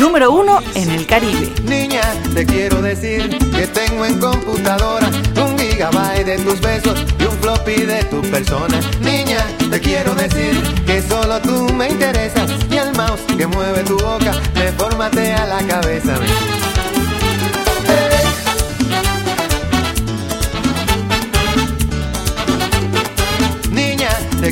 Número 1 en el Caribe. Niña, te quiero decir que tengo en computadora un gigabyte de tus besos y un floppy de tu persona. Niña, te quiero decir que solo tú me interesas y el mouse que mueve tu boca me formatea la cabeza.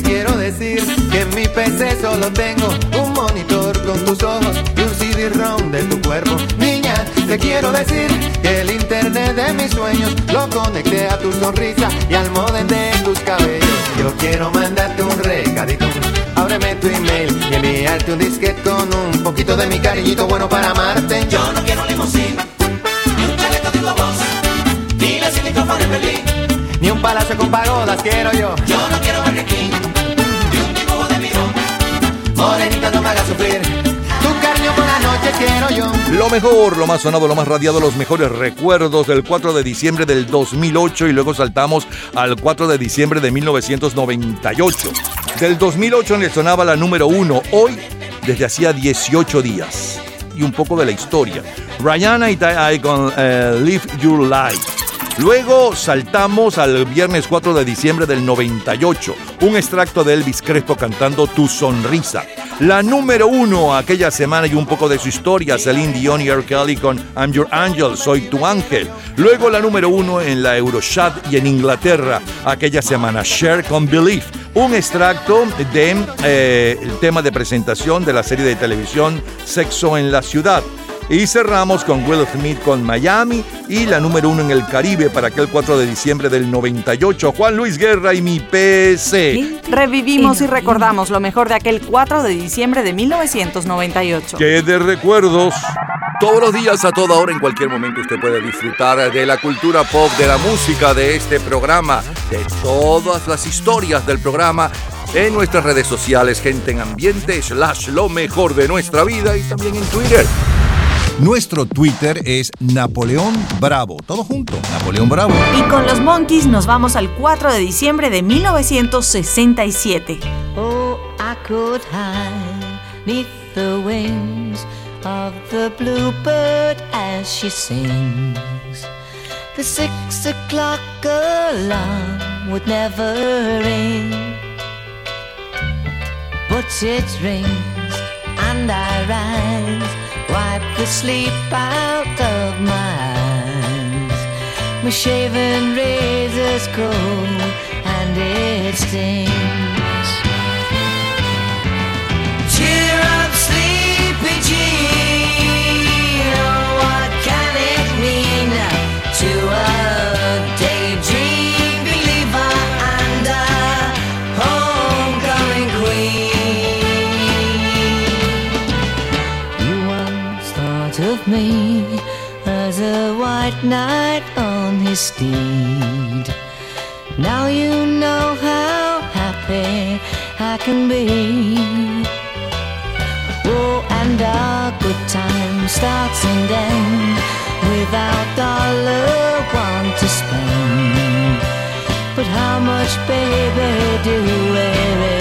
Te quiero decir que en mi PC solo tengo un monitor con tus ojos y un CD-ROM de tu cuerpo. Niña, te quiero decir que el internet de mis sueños lo conecté a tu sonrisa y al modem de tus cabellos. Yo quiero mandarte un recadito. Ábreme tu email y enviarte un disquete con un poquito de mi cariñito bueno para amarte. Yo no quiero limusina, ni un chaleco de globos, ni la micrófono en Berlín. Ni un palacio con pagodas quiero yo. Yo no quiero Burger King, ni un dibujo de mirón. Morenita no me hagas sufrir. Tu cariño por la noche quiero yo. Lo mejor, lo más sonado, lo más radiado, los mejores recuerdos del 4 de diciembre del 2008 y luego saltamos al 4 de diciembre de 1998. Del 2008 le sonaba la número 1, hoy desde hacía 18 días. Y un poco de la historia. Rihanna y Ty con eh, Live Your Life. Luego saltamos al viernes 4 de diciembre del 98, un extracto de Elvis Crespo cantando Tu Sonrisa. La número uno aquella semana y un poco de su historia, Celine Dion y R. Kelly con I'm Your Angel, Soy Tu Ángel. Luego la número uno en la Eurochat y en Inglaterra aquella semana, Share con Belief. Un extracto de eh, tema de presentación de la serie de televisión Sexo en la Ciudad. Y cerramos con Will Smith con Miami y la número uno en el Caribe para aquel 4 de diciembre del 98, Juan Luis Guerra y mi PC. Revivimos y recordamos lo mejor de aquel 4 de diciembre de 1998. Que de recuerdos. Todos los días, a toda hora, en cualquier momento, usted puede disfrutar de la cultura pop, de la música, de este programa, de todas las historias del programa en nuestras redes sociales, gente en ambiente, slash lo mejor de nuestra vida y también en Twitter. Nuestro Twitter es Napoleón Bravo. Todo junto, Napoleón Bravo. Y con los Monkeys nos vamos al 4 de diciembre de 1967. Oh, I could hide neath the wings of the bluebird as she sings. The six o'clock alarm would never ring, but it rings and I rise, the sleep out of my eyes. My shaven razor's cold and it stings. Me as a white knight on his steed. Now you know how happy I can be. Oh, and our good time starts and ends without dollar one to spend. But how much, baby, do we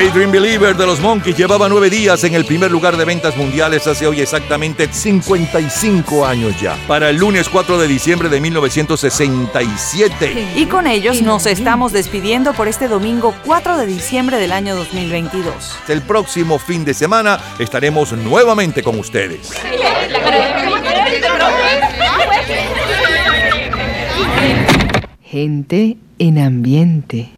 Daydream Believer de los Monkeys llevaba nueve días en el primer lugar de ventas mundiales hace hoy exactamente 55 años ya. Para el lunes 4 de diciembre de 1967. Y con ellos nos estamos despidiendo por este domingo 4 de diciembre del año 2022. El próximo fin de semana estaremos nuevamente con ustedes. Gente en ambiente.